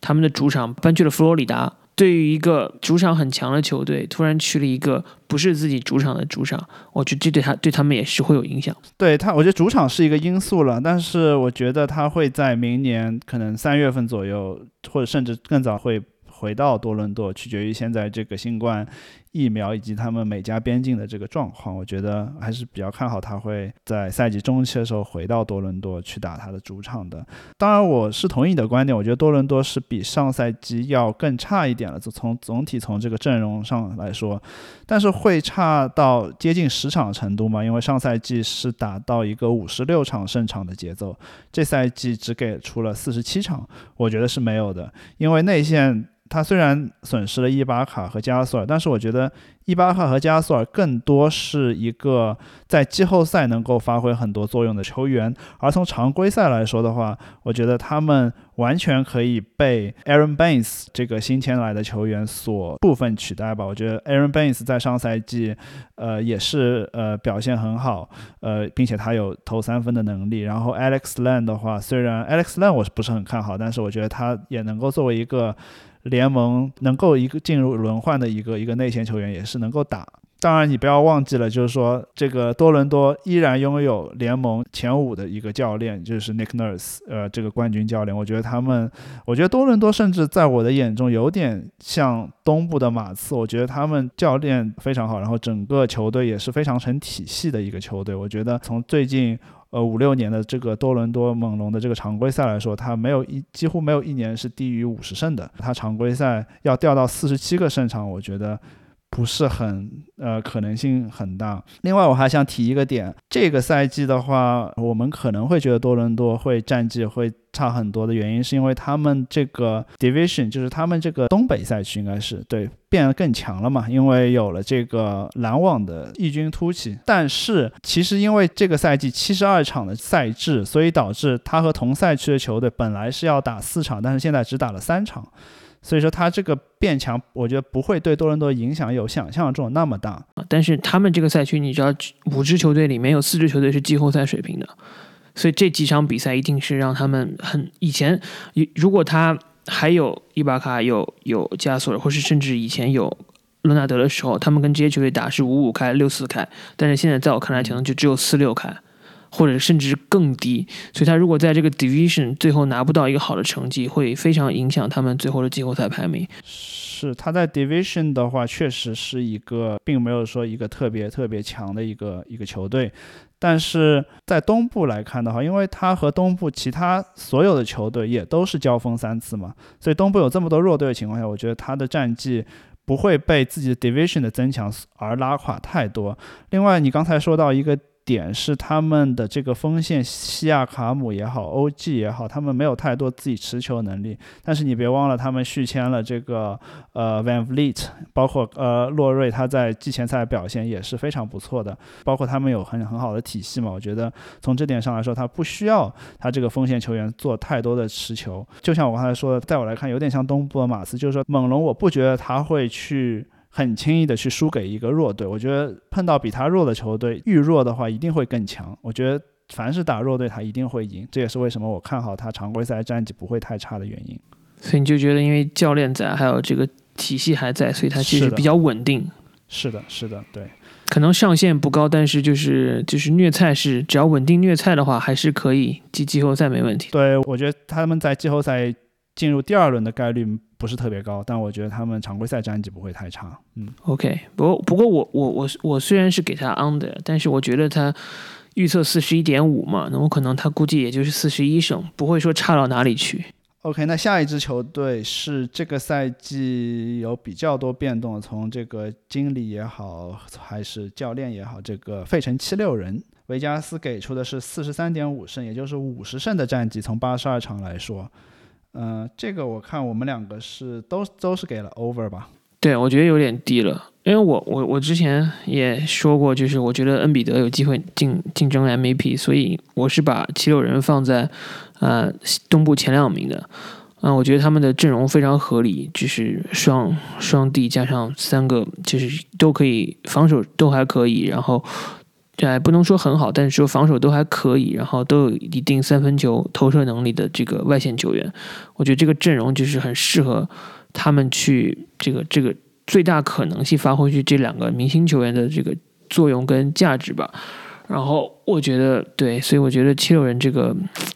他们的主场搬去了佛罗里达。对于一个主场很强的球队，突然去了一个不是自己主场的主场，我觉得这对他对他们也是会有影响。对他，我觉得主场是一个因素了，但是我觉得他会在明年可能三月份左右，或者甚至更早会回到多伦多，取决于现在这个新冠。疫苗以及他们美加边境的这个状况，我觉得还是比较看好他会在赛季中期的时候回到多伦多去打他的主场的。当然，我是同意你的观点，我觉得多伦多是比上赛季要更差一点了，就从总体从这个阵容上来说，但是会差到接近十场程度吗？因为上赛季是打到一个五十六场胜场的节奏，这赛季只给出了四十七场，我觉得是没有的，因为内线。他虽然损失了伊巴卡和加索尔，但是我觉得伊巴卡和加索尔更多是一个在季后赛能够发挥很多作用的球员，而从常规赛来说的话，我觉得他们完全可以被 Aaron Baines 这个新签来的球员所部分取代吧。我觉得 Aaron Baines 在上赛季，呃，也是呃表现很好，呃，并且他有投三分的能力。然后 Alex Len 的话，虽然 Alex Len 我是不是很看好，但是我觉得他也能够作为一个。联盟能够一个进入轮换的一个一个内线球员也是能够打。当然，你不要忘记了，就是说这个多伦多依然拥有联盟前五的一个教练，就是 Nick Nurse，呃，这个冠军教练。我觉得他们，我觉得多伦多甚至在我的眼中有点像东部的马刺。我觉得他们教练非常好，然后整个球队也是非常成体系的一个球队。我觉得从最近。呃，五六年的这个多伦多猛龙的这个常规赛来说，他没有一几乎没有一年是低于五十胜的。他常规赛要掉到四十七个胜场，我觉得不是很呃可能性很大。另外，我还想提一个点，这个赛季的话，我们可能会觉得多伦多会战绩会。差很多的原因是因为他们这个 division 就是他们这个东北赛区应该是对变得更强了嘛，因为有了这个篮网的异军突起。但是其实因为这个赛季七十二场的赛制，所以导致他和同赛区的球队本来是要打四场，但是现在只打了三场，所以说他这个变强，我觉得不会对多伦多影响有想象中那么大。但是他们这个赛区，你知道五支球队里面有四支球队是季后赛水平的。所以这几场比赛一定是让他们很以前，如果他还有伊巴卡有有加索尔，或是甚至以前有伦纳德的时候，他们跟这些球队打是五五开、六四开，但是现在在我看来，可能就只有四六开，或者甚至更低。所以他如果在这个 division 最后拿不到一个好的成绩，会非常影响他们最后的季后赛排名。是他在 division 的话，确实是一个，并没有说一个特别特别强的一个一个球队。但是在东部来看的话，因为他和东部其他所有的球队也都是交锋三次嘛，所以东部有这么多弱队的情况下，我觉得他的战绩不会被自己的 division 的增强而拉垮太多。另外，你刚才说到一个。点是他们的这个锋线西亚卡姆也好，OG 也好，他们没有太多自己持球能力。但是你别忘了，他们续签了这个呃 Van Vliet，包括呃洛瑞，他在季前赛表现也是非常不错的。包括他们有很很好的体系嘛，我觉得从这点上来说，他不需要他这个锋线球员做太多的持球。就像我刚才说的，在我来看，有点像东部的马刺，就是说猛龙，我不觉得他会去。很轻易的去输给一个弱队，我觉得碰到比他弱的球队，遇弱的话一定会更强。我觉得凡是打弱队，他一定会赢，这也是为什么我看好他常规赛战绩不会太差的原因。所以你就觉得，因为教练在，还有这个体系还在，所以他其实比较稳定。是的，是的，对。可能上限不高，但是就是就是虐菜是，只要稳定虐菜的话，还是可以进季后赛没问题。对，我觉得他们在季后赛进入第二轮的概率。不是特别高，但我觉得他们常规赛战绩不会太差。嗯，OK，不过不过我我我我虽然是给他 under，但是我觉得他预测四十一点五嘛，那我可能他估计也就是四十一胜，不会说差到哪里去。OK，那下一支球队是这个赛季有比较多变动，从这个经理也好，还是教练也好，这个费城七六人，维加斯给出的是四十三点五胜，也就是五十胜的战绩，从八十二场来说。嗯，这个我看我们两个是都都是给了 over 吧？对，我觉得有点低了，因为我我我之前也说过，就是我觉得恩比德有机会竞竞争 MVP，所以我是把七六人放在呃东部前两名的。嗯，我觉得他们的阵容非常合理，就是双双 D 加上三个，就是都可以防守都还可以，然后。对，不能说很好，但是说防守都还可以，然后都有一定三分球投射能力的这个外线球员，我觉得这个阵容就是很适合他们去这个这个最大可能性发挥去这两个明星球员的这个作用跟价值吧。然后我觉得对，所以我觉得七六人这个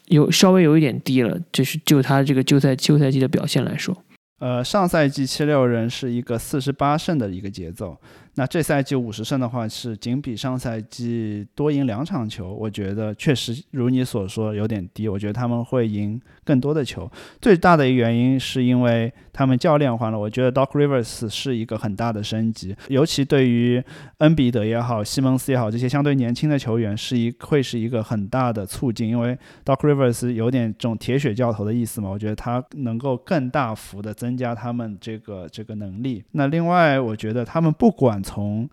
有稍微有一点低了，就是就他这个休赛休赛季的表现来说，呃，上赛季七六人是一个四十八胜的一个节奏。那这赛季五十胜的话，是仅比上赛季多赢两场球，我觉得确实如你所说有点低。我觉得他们会赢更多的球，最大的一个原因是因为他们教练换了。我觉得 Doc Rivers 是一个很大的升级，尤其对于恩比德也好、西蒙斯也好这些相对年轻的球员，是一会是一个很大的促进。因为 Doc Rivers 有点这种铁血教头的意思嘛，我觉得他能够更大幅的增加他们这个这个能力。那另外，我觉得他们不管从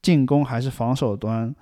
进攻还是防守端，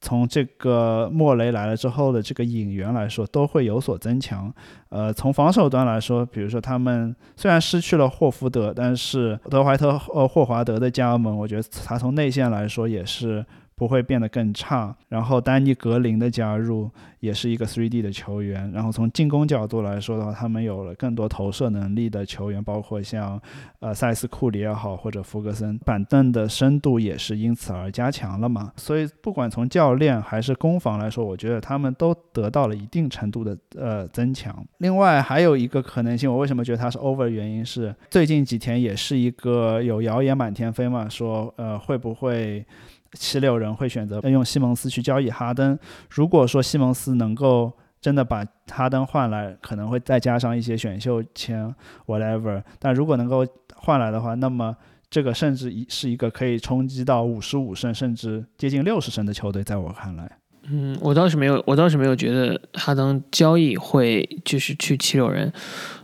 从这个莫雷来了之后的这个引援来说，都会有所增强。呃，从防守端来说，比如说他们虽然失去了霍福德，但是德怀特呃霍华德的加盟，我觉得他从内线来说也是。不会变得更差。然后丹尼格林的加入也是一个 3D 的球员。然后从进攻角度来说的话，他们有了更多投射能力的球员，包括像呃塞斯库里也好，或者福格森。板凳的深度也是因此而加强了嘛。所以不管从教练还是攻防来说，我觉得他们都得到了一定程度的呃增强。另外还有一个可能性，我为什么觉得他是 over？原因是最近几天也是一个有谣言满天飞嘛，说呃会不会。七六人会选择用西蒙斯去交易哈登。如果说西蒙斯能够真的把哈登换来，可能会再加上一些选秀签，whatever。但如果能够换来的话，那么这个甚至一是一个可以冲击到五十五胜，甚至接近六十胜的球队，在我看来。嗯，我倒是没有，我倒是没有觉得哈登交易会就是去七六人。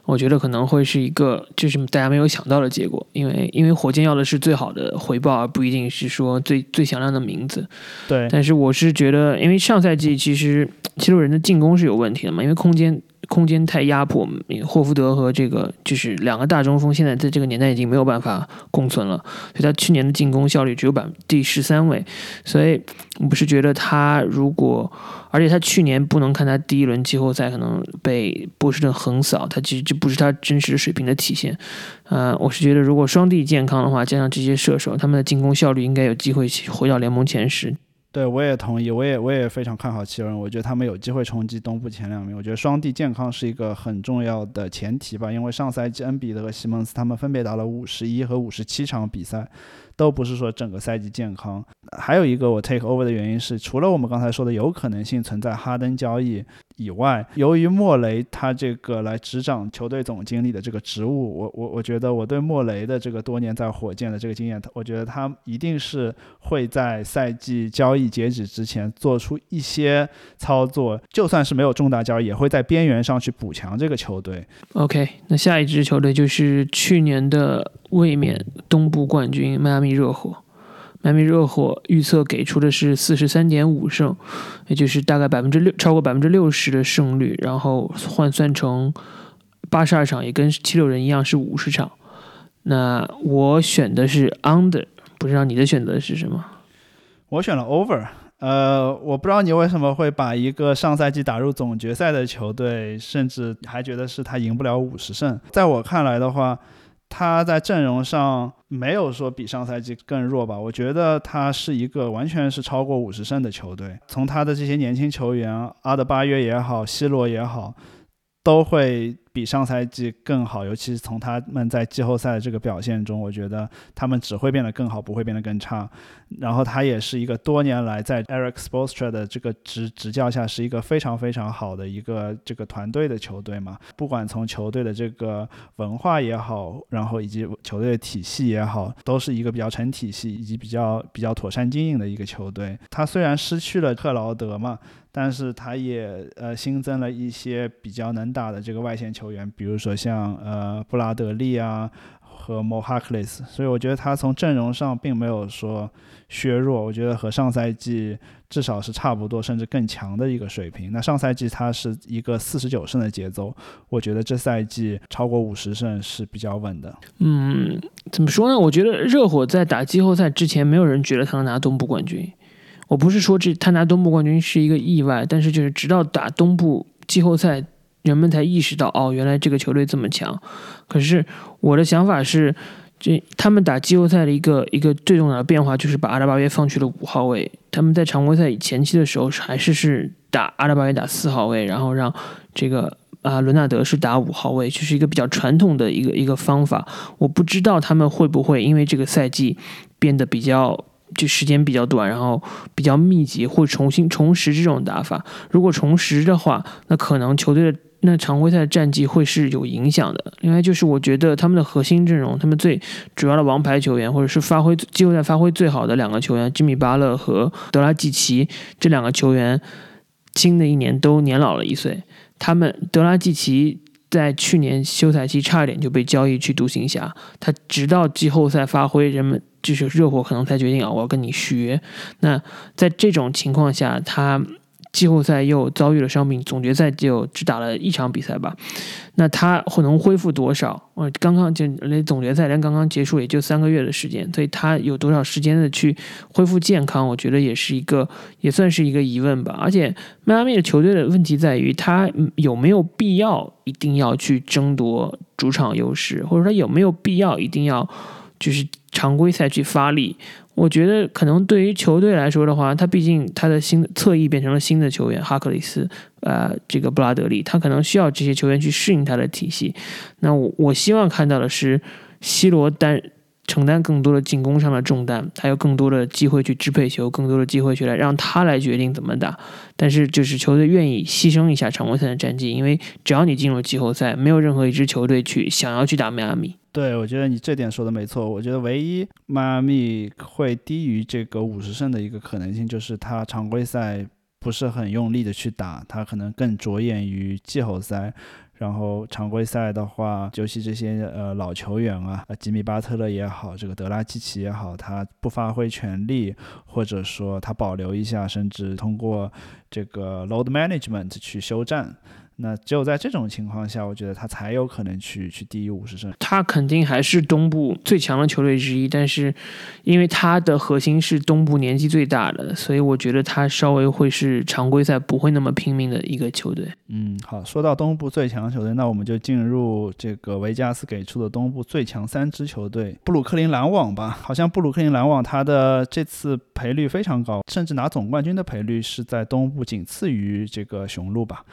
我觉得可能会是一个就是大家没有想到的结果，因为因为火箭要的是最好的回报，而不一定是说最最响亮的名字。对。但是我是觉得，因为上赛季其实七六人的进攻是有问题的嘛，因为空间空间太压迫，霍福德和这个就是两个大中锋，现在在这个年代已经没有办法共存了。所以他去年的进攻效率只有百第十三位，所以我不是觉得他如果，而且他去年不能看他第一轮季后赛可能被波士顿横扫，他其实这不是他真实水平的体现。呃，我是觉得如果双帝健康的话，加上这些射手，他们的进攻效率应该有机会回到联盟前十。对，我也同意，我也我也非常看好奇人，我觉得他们有机会冲击东部前两名。我觉得双帝健康是一个很重要的前提吧，因为上赛季恩比德和西蒙斯他们分别打了五十一和五十七场比赛。都不是说整个赛季健康，还有一个我 take over 的原因是，除了我们刚才说的有可能性存在哈登交易以外，由于莫雷他这个来执掌球队总经理的这个职务，我我我觉得我对莫雷的这个多年在火箭的这个经验，我觉得他一定是会在赛季交易截止之前做出一些操作，就算是没有重大交易，也会在边缘上去补强这个球队。OK，那下一支球队就是去年的。卫冕东部冠军迈阿密热火，迈阿密热火预测给出的是四十三点五胜，也就是大概百分之六，超过百分之六十的胜率，然后换算成八十二场，也跟七六人一样是五十场。那我选的是 under，不知道你的选择是什么？我选了 over。呃，我不知道你为什么会把一个上赛季打入总决赛的球队，甚至还觉得是他赢不了五十胜。在我看来的话。他在阵容上没有说比上赛季更弱吧？我觉得他是一个完全是超过五十胜的球队。从他的这些年轻球员，阿德巴约也好，西罗也好，都会。比上赛季更好，尤其是从他们在季后赛的这个表现中，我觉得他们只会变得更好，不会变得更差。然后他也是一个多年来在 Eric Spoelstra 的这个执执教下，是一个非常非常好的一个这个团队的球队嘛。不管从球队的这个文化也好，然后以及球队的体系也好，都是一个比较成体系以及比较比较妥善经营的一个球队。他虽然失去了克劳德嘛。但是他也呃新增了一些比较能打的这个外线球员，比如说像呃布拉德利啊和莫哈克雷斯，所以我觉得他从阵容上并没有说削弱，我觉得和上赛季至少是差不多，甚至更强的一个水平。那上赛季他是一个四十九胜的节奏，我觉得这赛季超过五十胜是比较稳的。嗯，怎么说呢？我觉得热火在打季后赛之前，没有人觉得他能拿东部冠军。我不是说这他拿东部冠军是一个意外，但是就是直到打东部季后赛，人们才意识到哦，原来这个球队这么强。可是我的想法是，这他们打季后赛的一个一个最重要的变化就是把阿拉巴约放去了五号位。他们在常规赛前期的时候还是是打阿拉巴约打四号位，然后让这个啊伦纳德是打五号位，就是一个比较传统的一个一个方法。我不知道他们会不会因为这个赛季变得比较。就时间比较短，然后比较密集，或重新重拾这种打法。如果重拾的话，那可能球队的那常规赛的战绩会是有影响的。另外就是我觉得他们的核心阵容，他们最主要的王牌球员，或者是发挥季后赛发挥最好的两个球员，吉米巴勒和德拉季奇这两个球员，新的一年都年老了一岁。他们德拉季奇在去年休赛期差一点就被交易去独行侠，他直到季后赛发挥，人们。就是热火可能才决定啊，我要跟你学。那在这种情况下，他季后赛又遭遇了伤病，总决赛就只打了一场比赛吧。那他会能恢复多少？我刚刚就连总决赛连刚刚结束也就三个月的时间，所以他有多少时间的去恢复健康？我觉得也是一个也算是一个疑问吧。而且迈阿密的球队的问题在于，他有没有必要一定要去争夺主场优势，或者说有没有必要一定要？就是常规赛去发力，我觉得可能对于球队来说的话，他毕竟他的新侧翼变成了新的球员哈克里斯，呃，这个布拉德利，他可能需要这些球员去适应他的体系。那我我希望看到的是西罗担承担更多的进攻上的重担，他有更多的机会去支配球，更多的机会去来让他来决定怎么打。但是就是球队愿意牺牲一下常规赛的战绩，因为只要你进入季后赛，没有任何一支球队去想要去打迈阿密。对，我觉得你这点说的没错。我觉得唯一迈阿密会低于这个五十胜的一个可能性，就是他常规赛不是很用力的去打，他可能更着眼于季后赛。然后常规赛的话，尤其这些呃老球员啊，吉米巴特勒也好，这个德拉季奇也好，他不发挥全力，或者说他保留一下，甚至通过这个 load management 去休战。那只有在这种情况下，我觉得他才有可能去去低于五十胜。他肯定还是东部最强的球队之一，但是因为他的核心是东部年纪最大的，所以我觉得他稍微会是常规赛不会那么拼命的一个球队。嗯，好，说到东部最强球队，那我们就进入这个维加斯给出的东部最强三支球队——布鲁克林篮网吧。好像布鲁克林篮网他的这次赔率非常高，甚至拿总冠军的赔率是在东部仅次于这个雄鹿吧。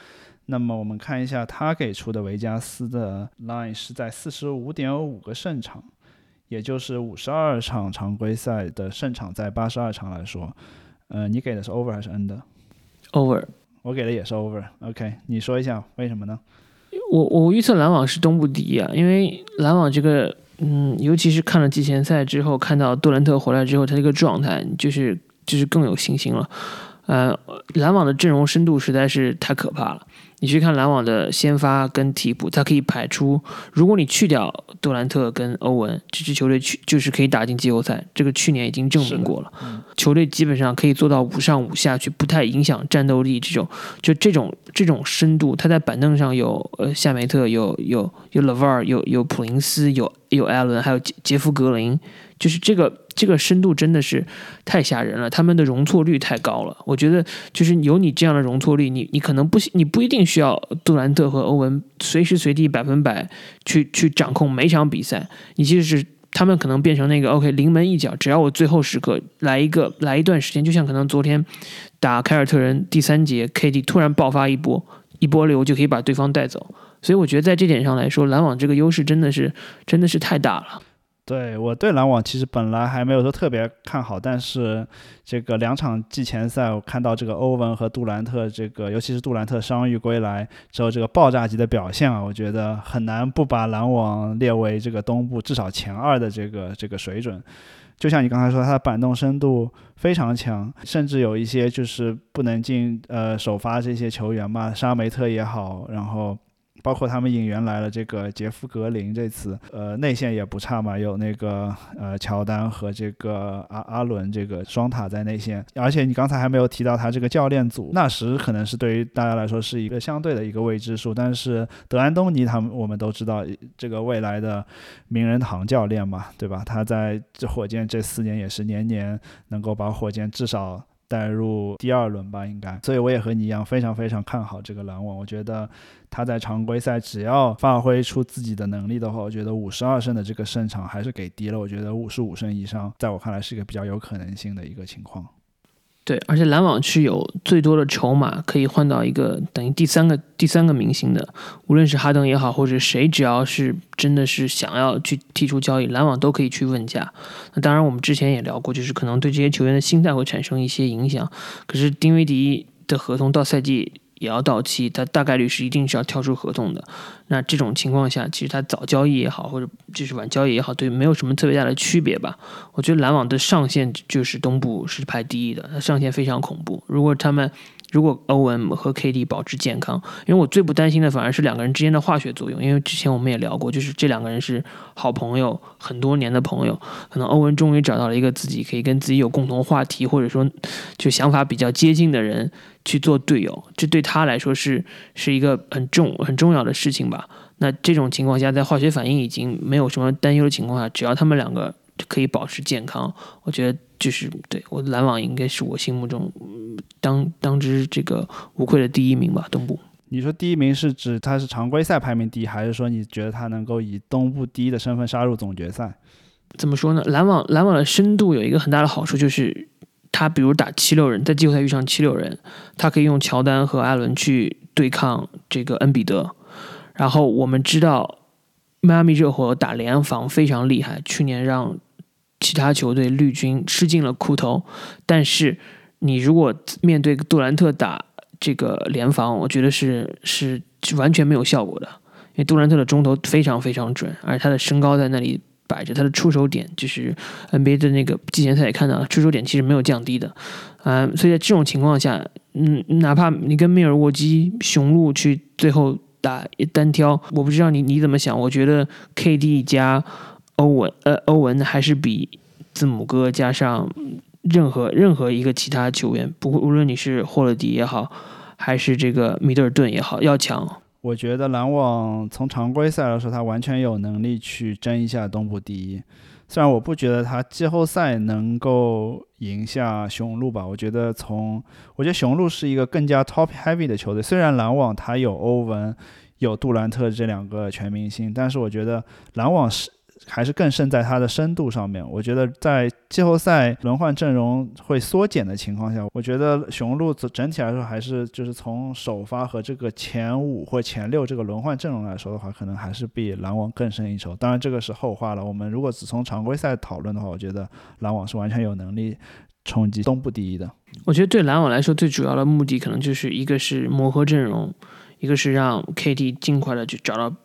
那么我们看一下他给出的维加斯的 line 是在四十五点五个胜场，也就是五十二场常规赛的胜场，在八十二场来说，呃，你给的是 over 还是 under？over，我给的也是 over。OK，你说一下为什么呢？我我预测篮网是东部第一啊，因为篮网这个，嗯，尤其是看了季前赛之后，看到杜兰特回来之后，他这个状态就是就是更有信心了。呃，篮网的阵容深度实在是太可怕了。你去看篮网的先发跟替补，他可以排出。如果你去掉杜兰特跟欧文，这支球队去就是可以打进季后赛。这个去年已经证明过了。球队基本上可以做到五上五下去，不太影响战斗力。这种就这种这种深度，他在板凳上有呃夏梅特，有有有 Lavar，有有普林斯，有有艾伦，还有杰杰夫格林。就是这个这个深度真的是太吓人了，他们的容错率太高了。我觉得就是有你这样的容错率，你你可能不你不一定需要杜兰特和欧文随时随地百分百去去掌控每场比赛。你即使是他们可能变成那个 OK 临门一脚，只要我最后时刻来一个来一段时间，就像可能昨天打凯尔特人第三节，KD 突然爆发一波一波流就可以把对方带走。所以我觉得在这点上来说，篮网这个优势真的是真的是太大了。对我对篮网其实本来还没有说特别看好，但是这个两场季前赛，我看到这个欧文和杜兰特这个，尤其是杜兰特伤愈归来之后这个爆炸级的表现啊，我觉得很难不把篮网列为这个东部至少前二的这个这个水准。就像你刚才说，他的板凳深度非常强，甚至有一些就是不能进呃首发这些球员嘛，沙梅特也好，然后。包括他们引援来了这个杰夫格林，这次呃内线也不差嘛，有那个呃乔丹和这个阿阿伦这个双塔在内线，而且你刚才还没有提到他这个教练组，纳什可能是对于大家来说是一个相对的一个未知数，但是德安东尼他们我们都知道这个未来的名人堂教练嘛，对吧？他在这火箭这四年也是年年能够把火箭至少。带入第二轮吧，应该，所以我也和你一样非常非常看好这个篮网。我觉得他在常规赛只要发挥出自己的能力的话，我觉得五十二胜的这个胜场还是给低了。我觉得五十五胜以上，在我看来是一个比较有可能性的一个情况。对，而且篮网是有最多的筹码可以换到一个等于第三个第三个明星的，无论是哈登也好，或者谁，只要是真的是想要去提出交易，篮网都可以去问价。那当然，我们之前也聊过，就是可能对这些球员的心态会产生一些影响。可是丁威迪的合同到赛季。也要到期，他大概率是一定是要跳出合同的。那这种情况下，其实他早交易也好，或者就是晚交易也好，对没有什么特别大的区别吧。我觉得篮网的上限就是东部是排第一的，它上限非常恐怖。如果他们如果欧文和 KD 保持健康，因为我最不担心的反而是两个人之间的化学作用。因为之前我们也聊过，就是这两个人是好朋友，很多年的朋友。可能欧文终于找到了一个自己可以跟自己有共同话题，或者说就想法比较接近的人去做队友，这对他来说是是一个很重很重要的事情吧。那这种情况下，在化学反应已经没有什么担忧的情况下，只要他们两个可以保持健康，我觉得。就是对我篮网应该是我心目中当当之这个无愧的第一名吧，东部。你说第一名是指他是常规赛排名第一，还是说你觉得他能够以东部第一的身份杀入总决赛？怎么说呢？篮网篮网的深度有一个很大的好处，就是他比如打七六人，在季后赛遇上七六人，他可以用乔丹和艾伦去对抗这个恩比德。然后我们知道迈阿密热火打联防非常厉害，去年让。其他球队绿军吃尽了苦头，但是你如果面对杜兰特打这个联防，我觉得是是完全没有效果的，因为杜兰特的中投非常非常准，而他的身高在那里摆着，他的出手点就是 NBA 的那个季前赛也看到了，出手点其实没有降低的，嗯，所以在这种情况下，嗯，哪怕你跟密尔沃基雄鹿去最后打单挑，我不知道你你怎么想，我觉得 KD 加。欧文，呃，欧文还是比字母哥加上任何任何一个其他球员，不无论你是霍勒迪也好，还是这个米德尔顿也好要强。我觉得篮网从常规赛来说，他完全有能力去争一下东部第一。虽然我不觉得他季后赛能够赢下雄鹿吧，我觉得从我觉得雄鹿是一个更加 top heavy 的球队。虽然篮网他有欧文、有杜兰特这两个全明星，但是我觉得篮网是。还是更胜在它的深度上面。我觉得在季后赛轮换阵容会缩减的情况下，我觉得雄鹿整整体来说还是就是从首发和这个前五或前六这个轮换阵容来说的话，可能还是比篮网更胜一筹。当然这个是后话了。我们如果只从常规赛讨论的话，我觉得篮网是完全有能力冲击东部第一的。我觉得对篮网来说，最主要的目的可能就是一个是磨合阵容，一个是让 KD 尽快的去找到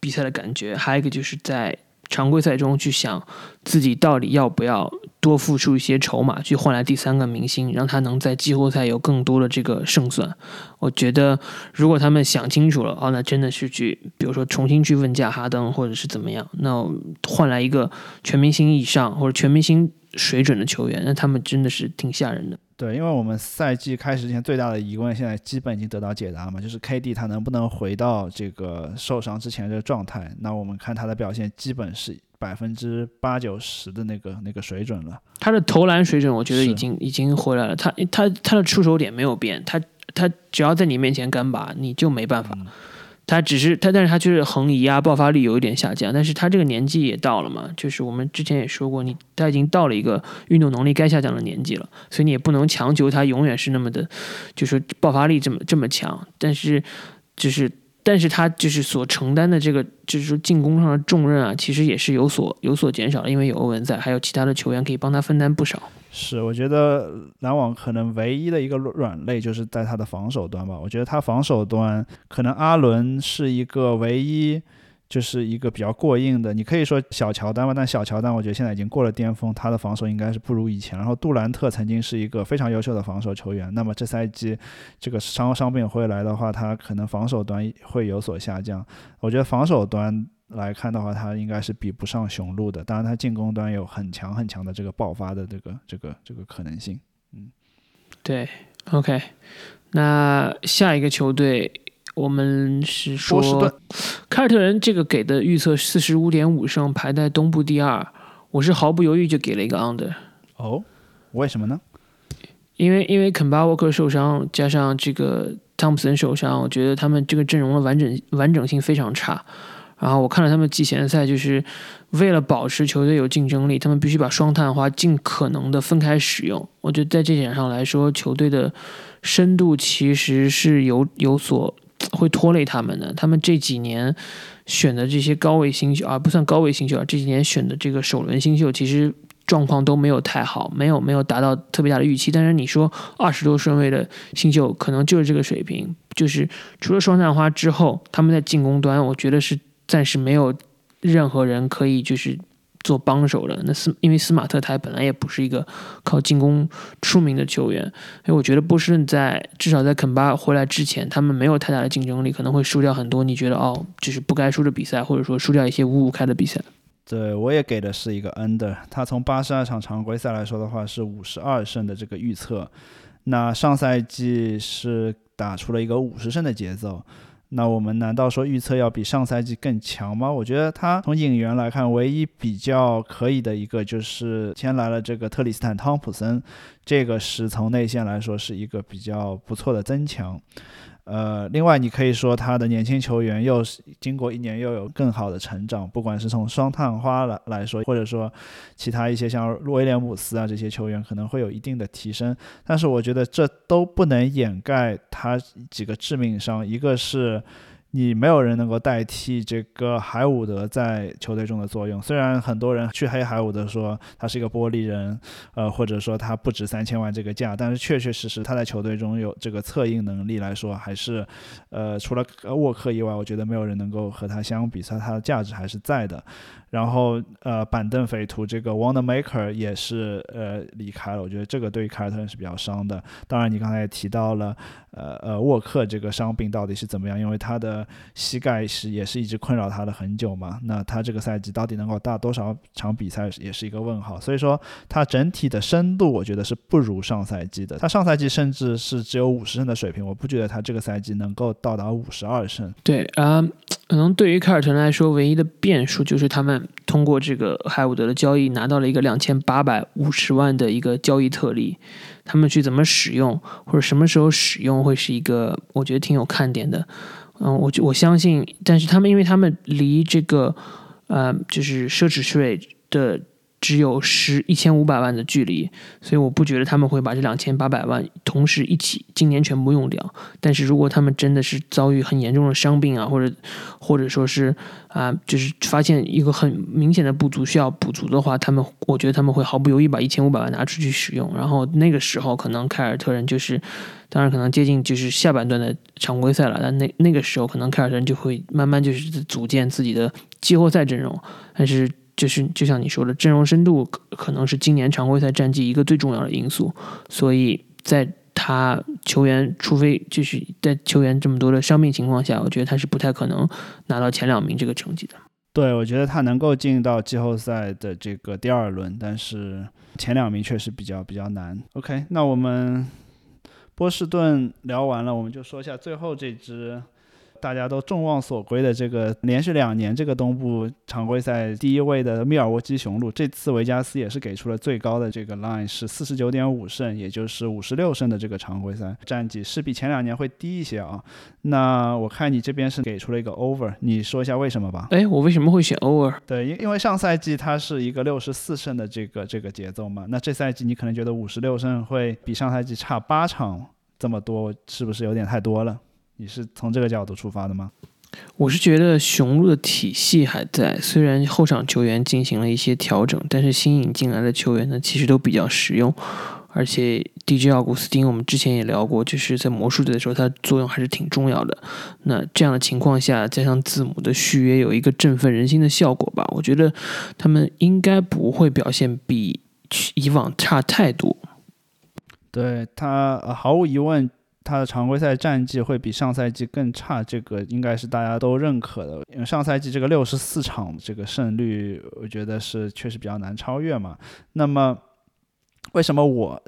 比赛的感觉，还有一个就是在。常规赛中去想自己到底要不要多付出一些筹码去换来第三个明星，让他能在季后赛有更多的这个胜算。我觉得如果他们想清楚了，哦，那真的是去，比如说重新去问价哈登，或者是怎么样，那换来一个全明星以上或者全明星水准的球员，那他们真的是挺吓人的。对，因为我们赛季开始之前最大的疑问，现在基本已经得到解答了嘛，就是 KD 他能不能回到这个受伤之前的状态？那我们看他的表现，基本是百分之八九十的那个那个水准了。他的投篮水准，我觉得已经已经回来了。他他他的出手点没有变，他他只要在你面前干拔，你就没办法。他只是他，但是他就是横移啊，爆发力有一点下降。但是他这个年纪也到了嘛，就是我们之前也说过，你他已经到了一个运动能力该下降的年纪了，所以你也不能强求他永远是那么的，就是爆发力这么这么强。但是，就是。但是他就是所承担的这个，就是说进攻上的重任啊，其实也是有所有所减少的，因为有欧文在，还有其他的球员可以帮他分担不少。是，我觉得篮网可能唯一的一个软肋就是在他的防守端吧。我觉得他防守端可能阿伦是一个唯一。就是一个比较过硬的，你可以说小乔丹吧，但小乔丹我觉得现在已经过了巅峰，他的防守应该是不如以前。然后杜兰特曾经是一个非常优秀的防守球员，那么这赛季这个伤伤病回来的话，他可能防守端会有所下降。我觉得防守端来看的话，他应该是比不上雄鹿的。当然，他进攻端有很强很强的这个爆发的这个这个这个可能性。嗯，对，OK，那下一个球队。我们是说，凯尔特人这个给的预测四十五点五胜，排在东部第二。我是毫不犹豫就给了一个 under。哦，为什么呢？因为因为肯巴沃克受伤，加上这个汤普森受伤，我觉得他们这个阵容的完整完整性非常差。然后我看了他们季前赛，就是为了保持球队有竞争力，他们必须把双探花尽可能的分开使用。我觉得在这点上来说，球队的深度其实是有有所。会拖累他们的。他们这几年选的这些高位新秀啊，不算高位新秀啊，这几年选的这个首轮新秀，其实状况都没有太好，没有没有达到特别大的预期。但是你说二十多顺位的新秀，可能就是这个水平。就是除了双探花之后，他们在进攻端，我觉得是暂时没有任何人可以就是。做帮手的那斯，因为斯马特他本来也不是一个靠进攻出名的球员，所以我觉得波士顿在至少在肯巴回来之前，他们没有太大的竞争力，可能会输掉很多你觉得哦，就是不该输的比赛，或者说输掉一些五五开的比赛。对我也给的是一个 under，他从八十二场常规赛来说的话是五十二胜的这个预测，那上赛季是打出了一个五十胜的节奏。那我们难道说预测要比上赛季更强吗？我觉得他从引援来看，唯一比较可以的一个就是签来了这个特里斯坦汤普森，这个是从内线来说是一个比较不错的增强。呃，另外你可以说他的年轻球员又是经过一年又有更好的成长，不管是从双探花来来说，或者说其他一些像威廉姆斯啊这些球员可能会有一定的提升，但是我觉得这都不能掩盖他几个致命伤，一个是。你没有人能够代替这个海伍德在球队中的作用。虽然很多人去黑海伍德说他是一个玻璃人，呃，或者说他不值三千万这个价，但是确确实实他在球队中有这个策应能力来说，还是，呃，除了沃克以外，我觉得没有人能够和他相比，所以他的价值还是在的。然后，呃，板凳匪徒这个 Wonder Maker 也是呃离开了，我觉得这个对于凯尔特人是比较伤的。当然，你刚才也提到了。呃呃沃克这个伤病到底是怎么样，因为他的膝盖是也是一直困扰他的很久嘛。那他这个赛季到底能够打多少场比赛也是一个问号。所以说他整体的深度我觉得是不如上赛季的。他上赛季甚至是只有五十胜的水平，我不觉得他这个赛季能够到达五十二胜。对嗯，可能对于凯尔特人来说，唯一的变数就是他们通过这个海伍德的交易拿到了一个两千八百五十万的一个交易特例。他们去怎么使用，或者什么时候使用，会是一个我觉得挺有看点的。嗯，我就我相信，但是他们因为他们离这个呃就是奢侈税的。只有十一千五百万的距离，所以我不觉得他们会把这两千八百万同时一起今年全部用掉。但是如果他们真的是遭遇很严重的伤病啊，或者或者说是啊，就是发现一个很明显的不足需要补足的话，他们我觉得他们会毫不犹豫把一千五百万拿出去使用。然后那个时候可能凯尔特人就是，当然可能接近就是下半段的常规赛了。但那那个时候可能凯尔特人就会慢慢就是组建自己的季后赛阵容，但是。就是就像你说的，阵容深度可能是今年常规赛战绩一个最重要的因素，所以在他球员，除非就是在球员这么多的伤病情况下，我觉得他是不太可能拿到前两名这个成绩的。对，我觉得他能够进到季后赛的这个第二轮，但是前两名确实比较比较难。OK，那我们波士顿聊完了，我们就说一下最后这支。大家都众望所归的这个连续两年这个东部常规赛第一位的密尔沃基雄鹿，这次维加斯也是给出了最高的这个 line 是四十九点五胜，也就是五十六胜的这个常规赛战绩是比前两年会低一些啊。那我看你这边是给出了一个 over，你说一下为什么吧？哎，我为什么会选 over？对，因因为上赛季它是一个六十四胜的这个这个节奏嘛，那这赛季你可能觉得五十六胜会比上赛季差八场这么多，是不是有点太多了？你是从这个角度出发的吗？我是觉得雄鹿的体系还在，虽然后场球员进行了一些调整，但是新引进来的球员呢，其实都比较实用。而且 DJ 奥古斯丁，我们之前也聊过，就是在魔术队的时候，他作用还是挺重要的。那这样的情况下，加上字母的续约，有一个振奋人心的效果吧。我觉得他们应该不会表现比以往差太多。对他，毫无疑问。他的常规赛战绩会比上赛季更差，这个应该是大家都认可的。因为上赛季这个六十四场这个胜率，我觉得是确实比较难超越嘛。那么，为什么我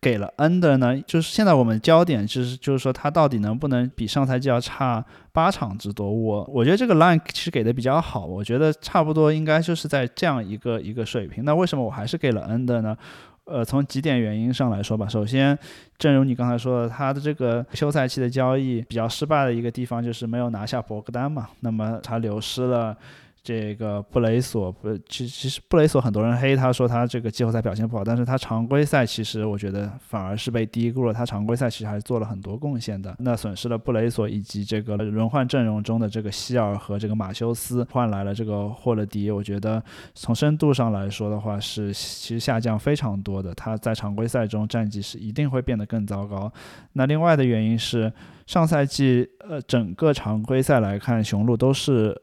给了 N 的呢？就是现在我们焦点就是就是说他到底能不能比上赛季要差八场之多？我我觉得这个 line 其实给的比较好，我觉得差不多应该就是在这样一个一个水平。那为什么我还是给了 N 的呢？呃，从几点原因上来说吧，首先，正如你刚才说的，他的这个休赛期的交易比较失败的一个地方就是没有拿下博格丹嘛，那么他流失了。这个布雷索不，其其实布雷索很多人黑他说他这个季后赛表现不好，但是他常规赛其实我觉得反而是被低估了。他常规赛其实还是做了很多贡献的。那损失了布雷索以及这个轮换阵容中的这个希尔和这个马修斯，换来了这个霍勒迪。我觉得从深度上来说的话，是其实下降非常多的。他在常规赛中战绩是一定会变得更糟糕。那另外的原因是上赛季呃整个常规赛来看，雄鹿都是。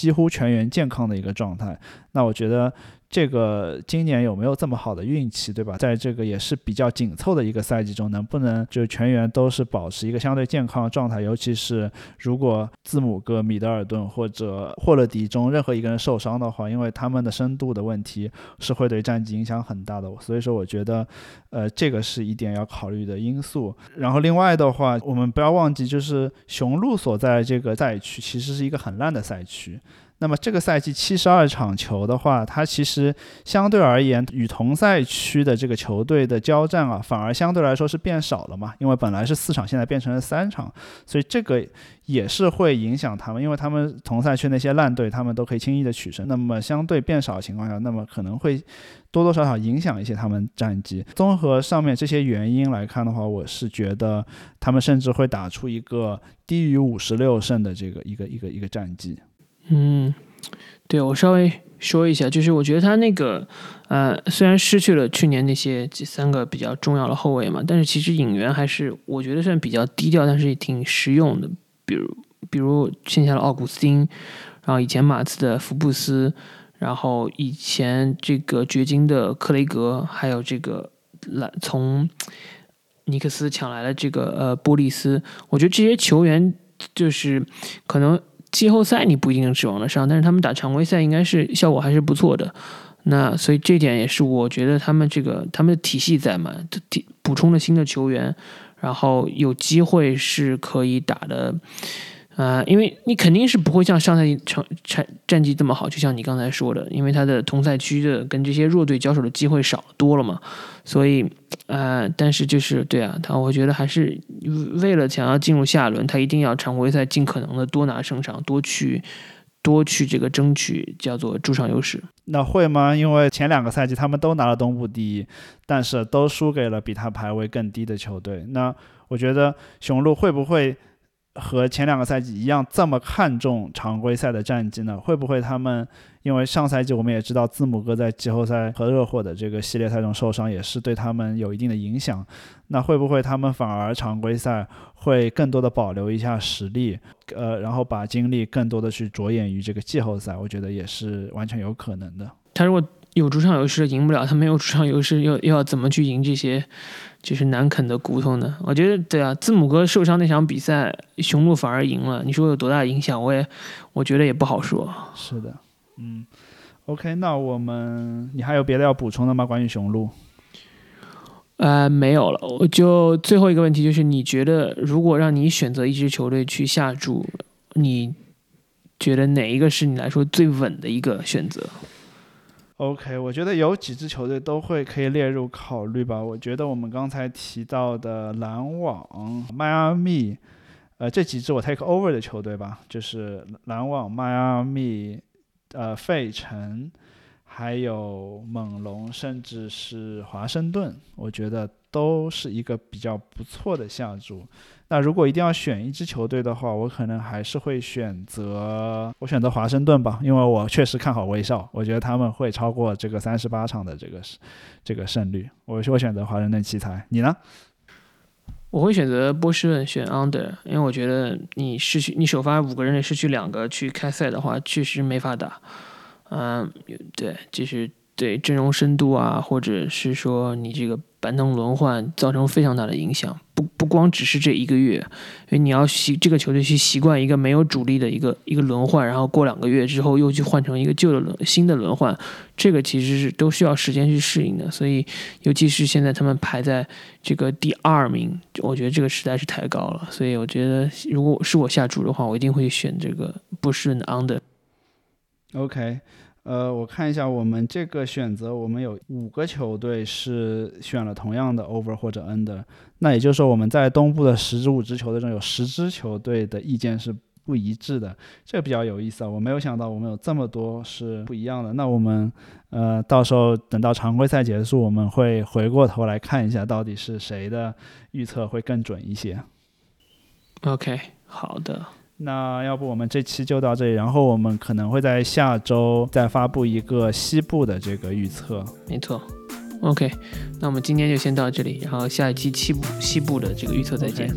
几乎全员健康的一个状态，那我觉得。这个今年有没有这么好的运气，对吧？在这个也是比较紧凑的一个赛季中，能不能就全员都是保持一个相对健康的状态？尤其是如果字母哥、米德尔顿或者霍勒迪中任何一个人受伤的话，因为他们的深度的问题是会对战绩影响很大的。所以说，我觉得，呃，这个是一点要考虑的因素。然后另外的话，我们不要忘记，就是雄鹿所在这个赛区其实是一个很烂的赛区。那么这个赛季七十二场球的话，它其实相对而言与同赛区的这个球队的交战啊，反而相对来说是变少了嘛。因为本来是四场，现在变成了三场，所以这个也是会影响他们，因为他们同赛区那些烂队，他们都可以轻易的取胜。那么相对变少的情况下，那么可能会多多少少影响一些他们战绩。综合上面这些原因来看的话，我是觉得他们甚至会打出一个低于五十六胜的这个一个一个一个战绩。嗯，对我稍微说一下，就是我觉得他那个，呃，虽然失去了去年那些这三个比较重要的后卫嘛，但是其实引援还是我觉得算比较低调，但是也挺实用的。比如，比如剩下的奥古斯丁，然后以前马刺的福布斯，然后以前这个掘金的克雷格，还有这个来从。尼克斯抢来了这个呃波利斯，我觉得这些球员就是可能季后赛你不一定指望得上，但是他们打常规赛应该是效果还是不错的。那所以这点也是我觉得他们这个他们的体系在嘛，补充了新的球员，然后有机会是可以打的。啊，因为你肯定是不会像上赛季成战战绩这么好，就像你刚才说的，因为他的同赛区的跟这些弱队交手的机会少多了嘛，所以，呃，但是就是对啊，他我觉得还是为了想要进入下轮，他一定要常规赛尽可能的多拿胜场，多去多去这个争取叫做主场优势。那会吗？因为前两个赛季他们都拿了东部第一，但是都输给了比他排位更低的球队。那我觉得雄鹿会不会？和前两个赛季一样，这么看重常规赛的战绩呢？会不会他们因为上赛季我们也知道字母哥在季后赛和热火的这个系列赛中受伤，也是对他们有一定的影响。那会不会他们反而常规赛会更多的保留一下实力，呃，然后把精力更多的去着眼于这个季后赛？我觉得也是完全有可能的。他如果有主场优势赢不了，他没有主场优势又又要怎么去赢这些？就是难啃的骨头呢，我觉得对啊，字母哥受伤那场比赛，雄鹿反而赢了，你说有多大影响？我也我觉得也不好说。是的，嗯，OK，那我们你还有别的要补充的吗？关于雄鹿？呃，没有了，我就最后一个问题就是，你觉得如果让你选择一支球队去下注，你觉得哪一个是你来说最稳的一个选择？OK，我觉得有几支球队都会可以列入考虑吧。我觉得我们刚才提到的篮网、迈阿密，呃，这几支我 take over 的球队吧，就是篮网、迈阿密、呃，费城，还有猛龙，甚至是华盛顿，我觉得都是一个比较不错的下注。那如果一定要选一支球队的话，我可能还是会选择我选择华盛顿吧，因为我确实看好威少，我觉得他们会超过这个三十八场的这个这个胜率。我我选择华盛顿奇才，你呢？我会选择波士顿选 under，因为我觉得你失去你首发五个人里失去两个去开赛的话，确实没法打。嗯，对，就是对阵容深度啊，或者是说你这个。板凳轮换造成非常大的影响，不不光只是这一个月，因为你要习这个球队去习惯一个没有主力的一个一个轮换，然后过两个月之后又去换成一个旧的轮新的轮换，这个其实是都需要时间去适应的。所以，尤其是现在他们排在这个第二名，我觉得这个实在是太高了。所以，我觉得如果是我下注的话，我一定会选这个不顺的 under。OK。呃，我看一下我们这个选择，我们有五个球队是选了同样的 over 或者 under，那也就是说我们在东部的十支五支球队中有十支球队的意见是不一致的，这个比较有意思啊，我没有想到我们有这么多是不一样的。那我们呃到时候等到常规赛结束，我们会回过头来看一下到底是谁的预测会更准一些。OK，好的。那要不我们这期就到这里，然后我们可能会在下周再发布一个西部的这个预测。没错，OK，那我们今天就先到这里，然后下一期西部西部的这个预测再见。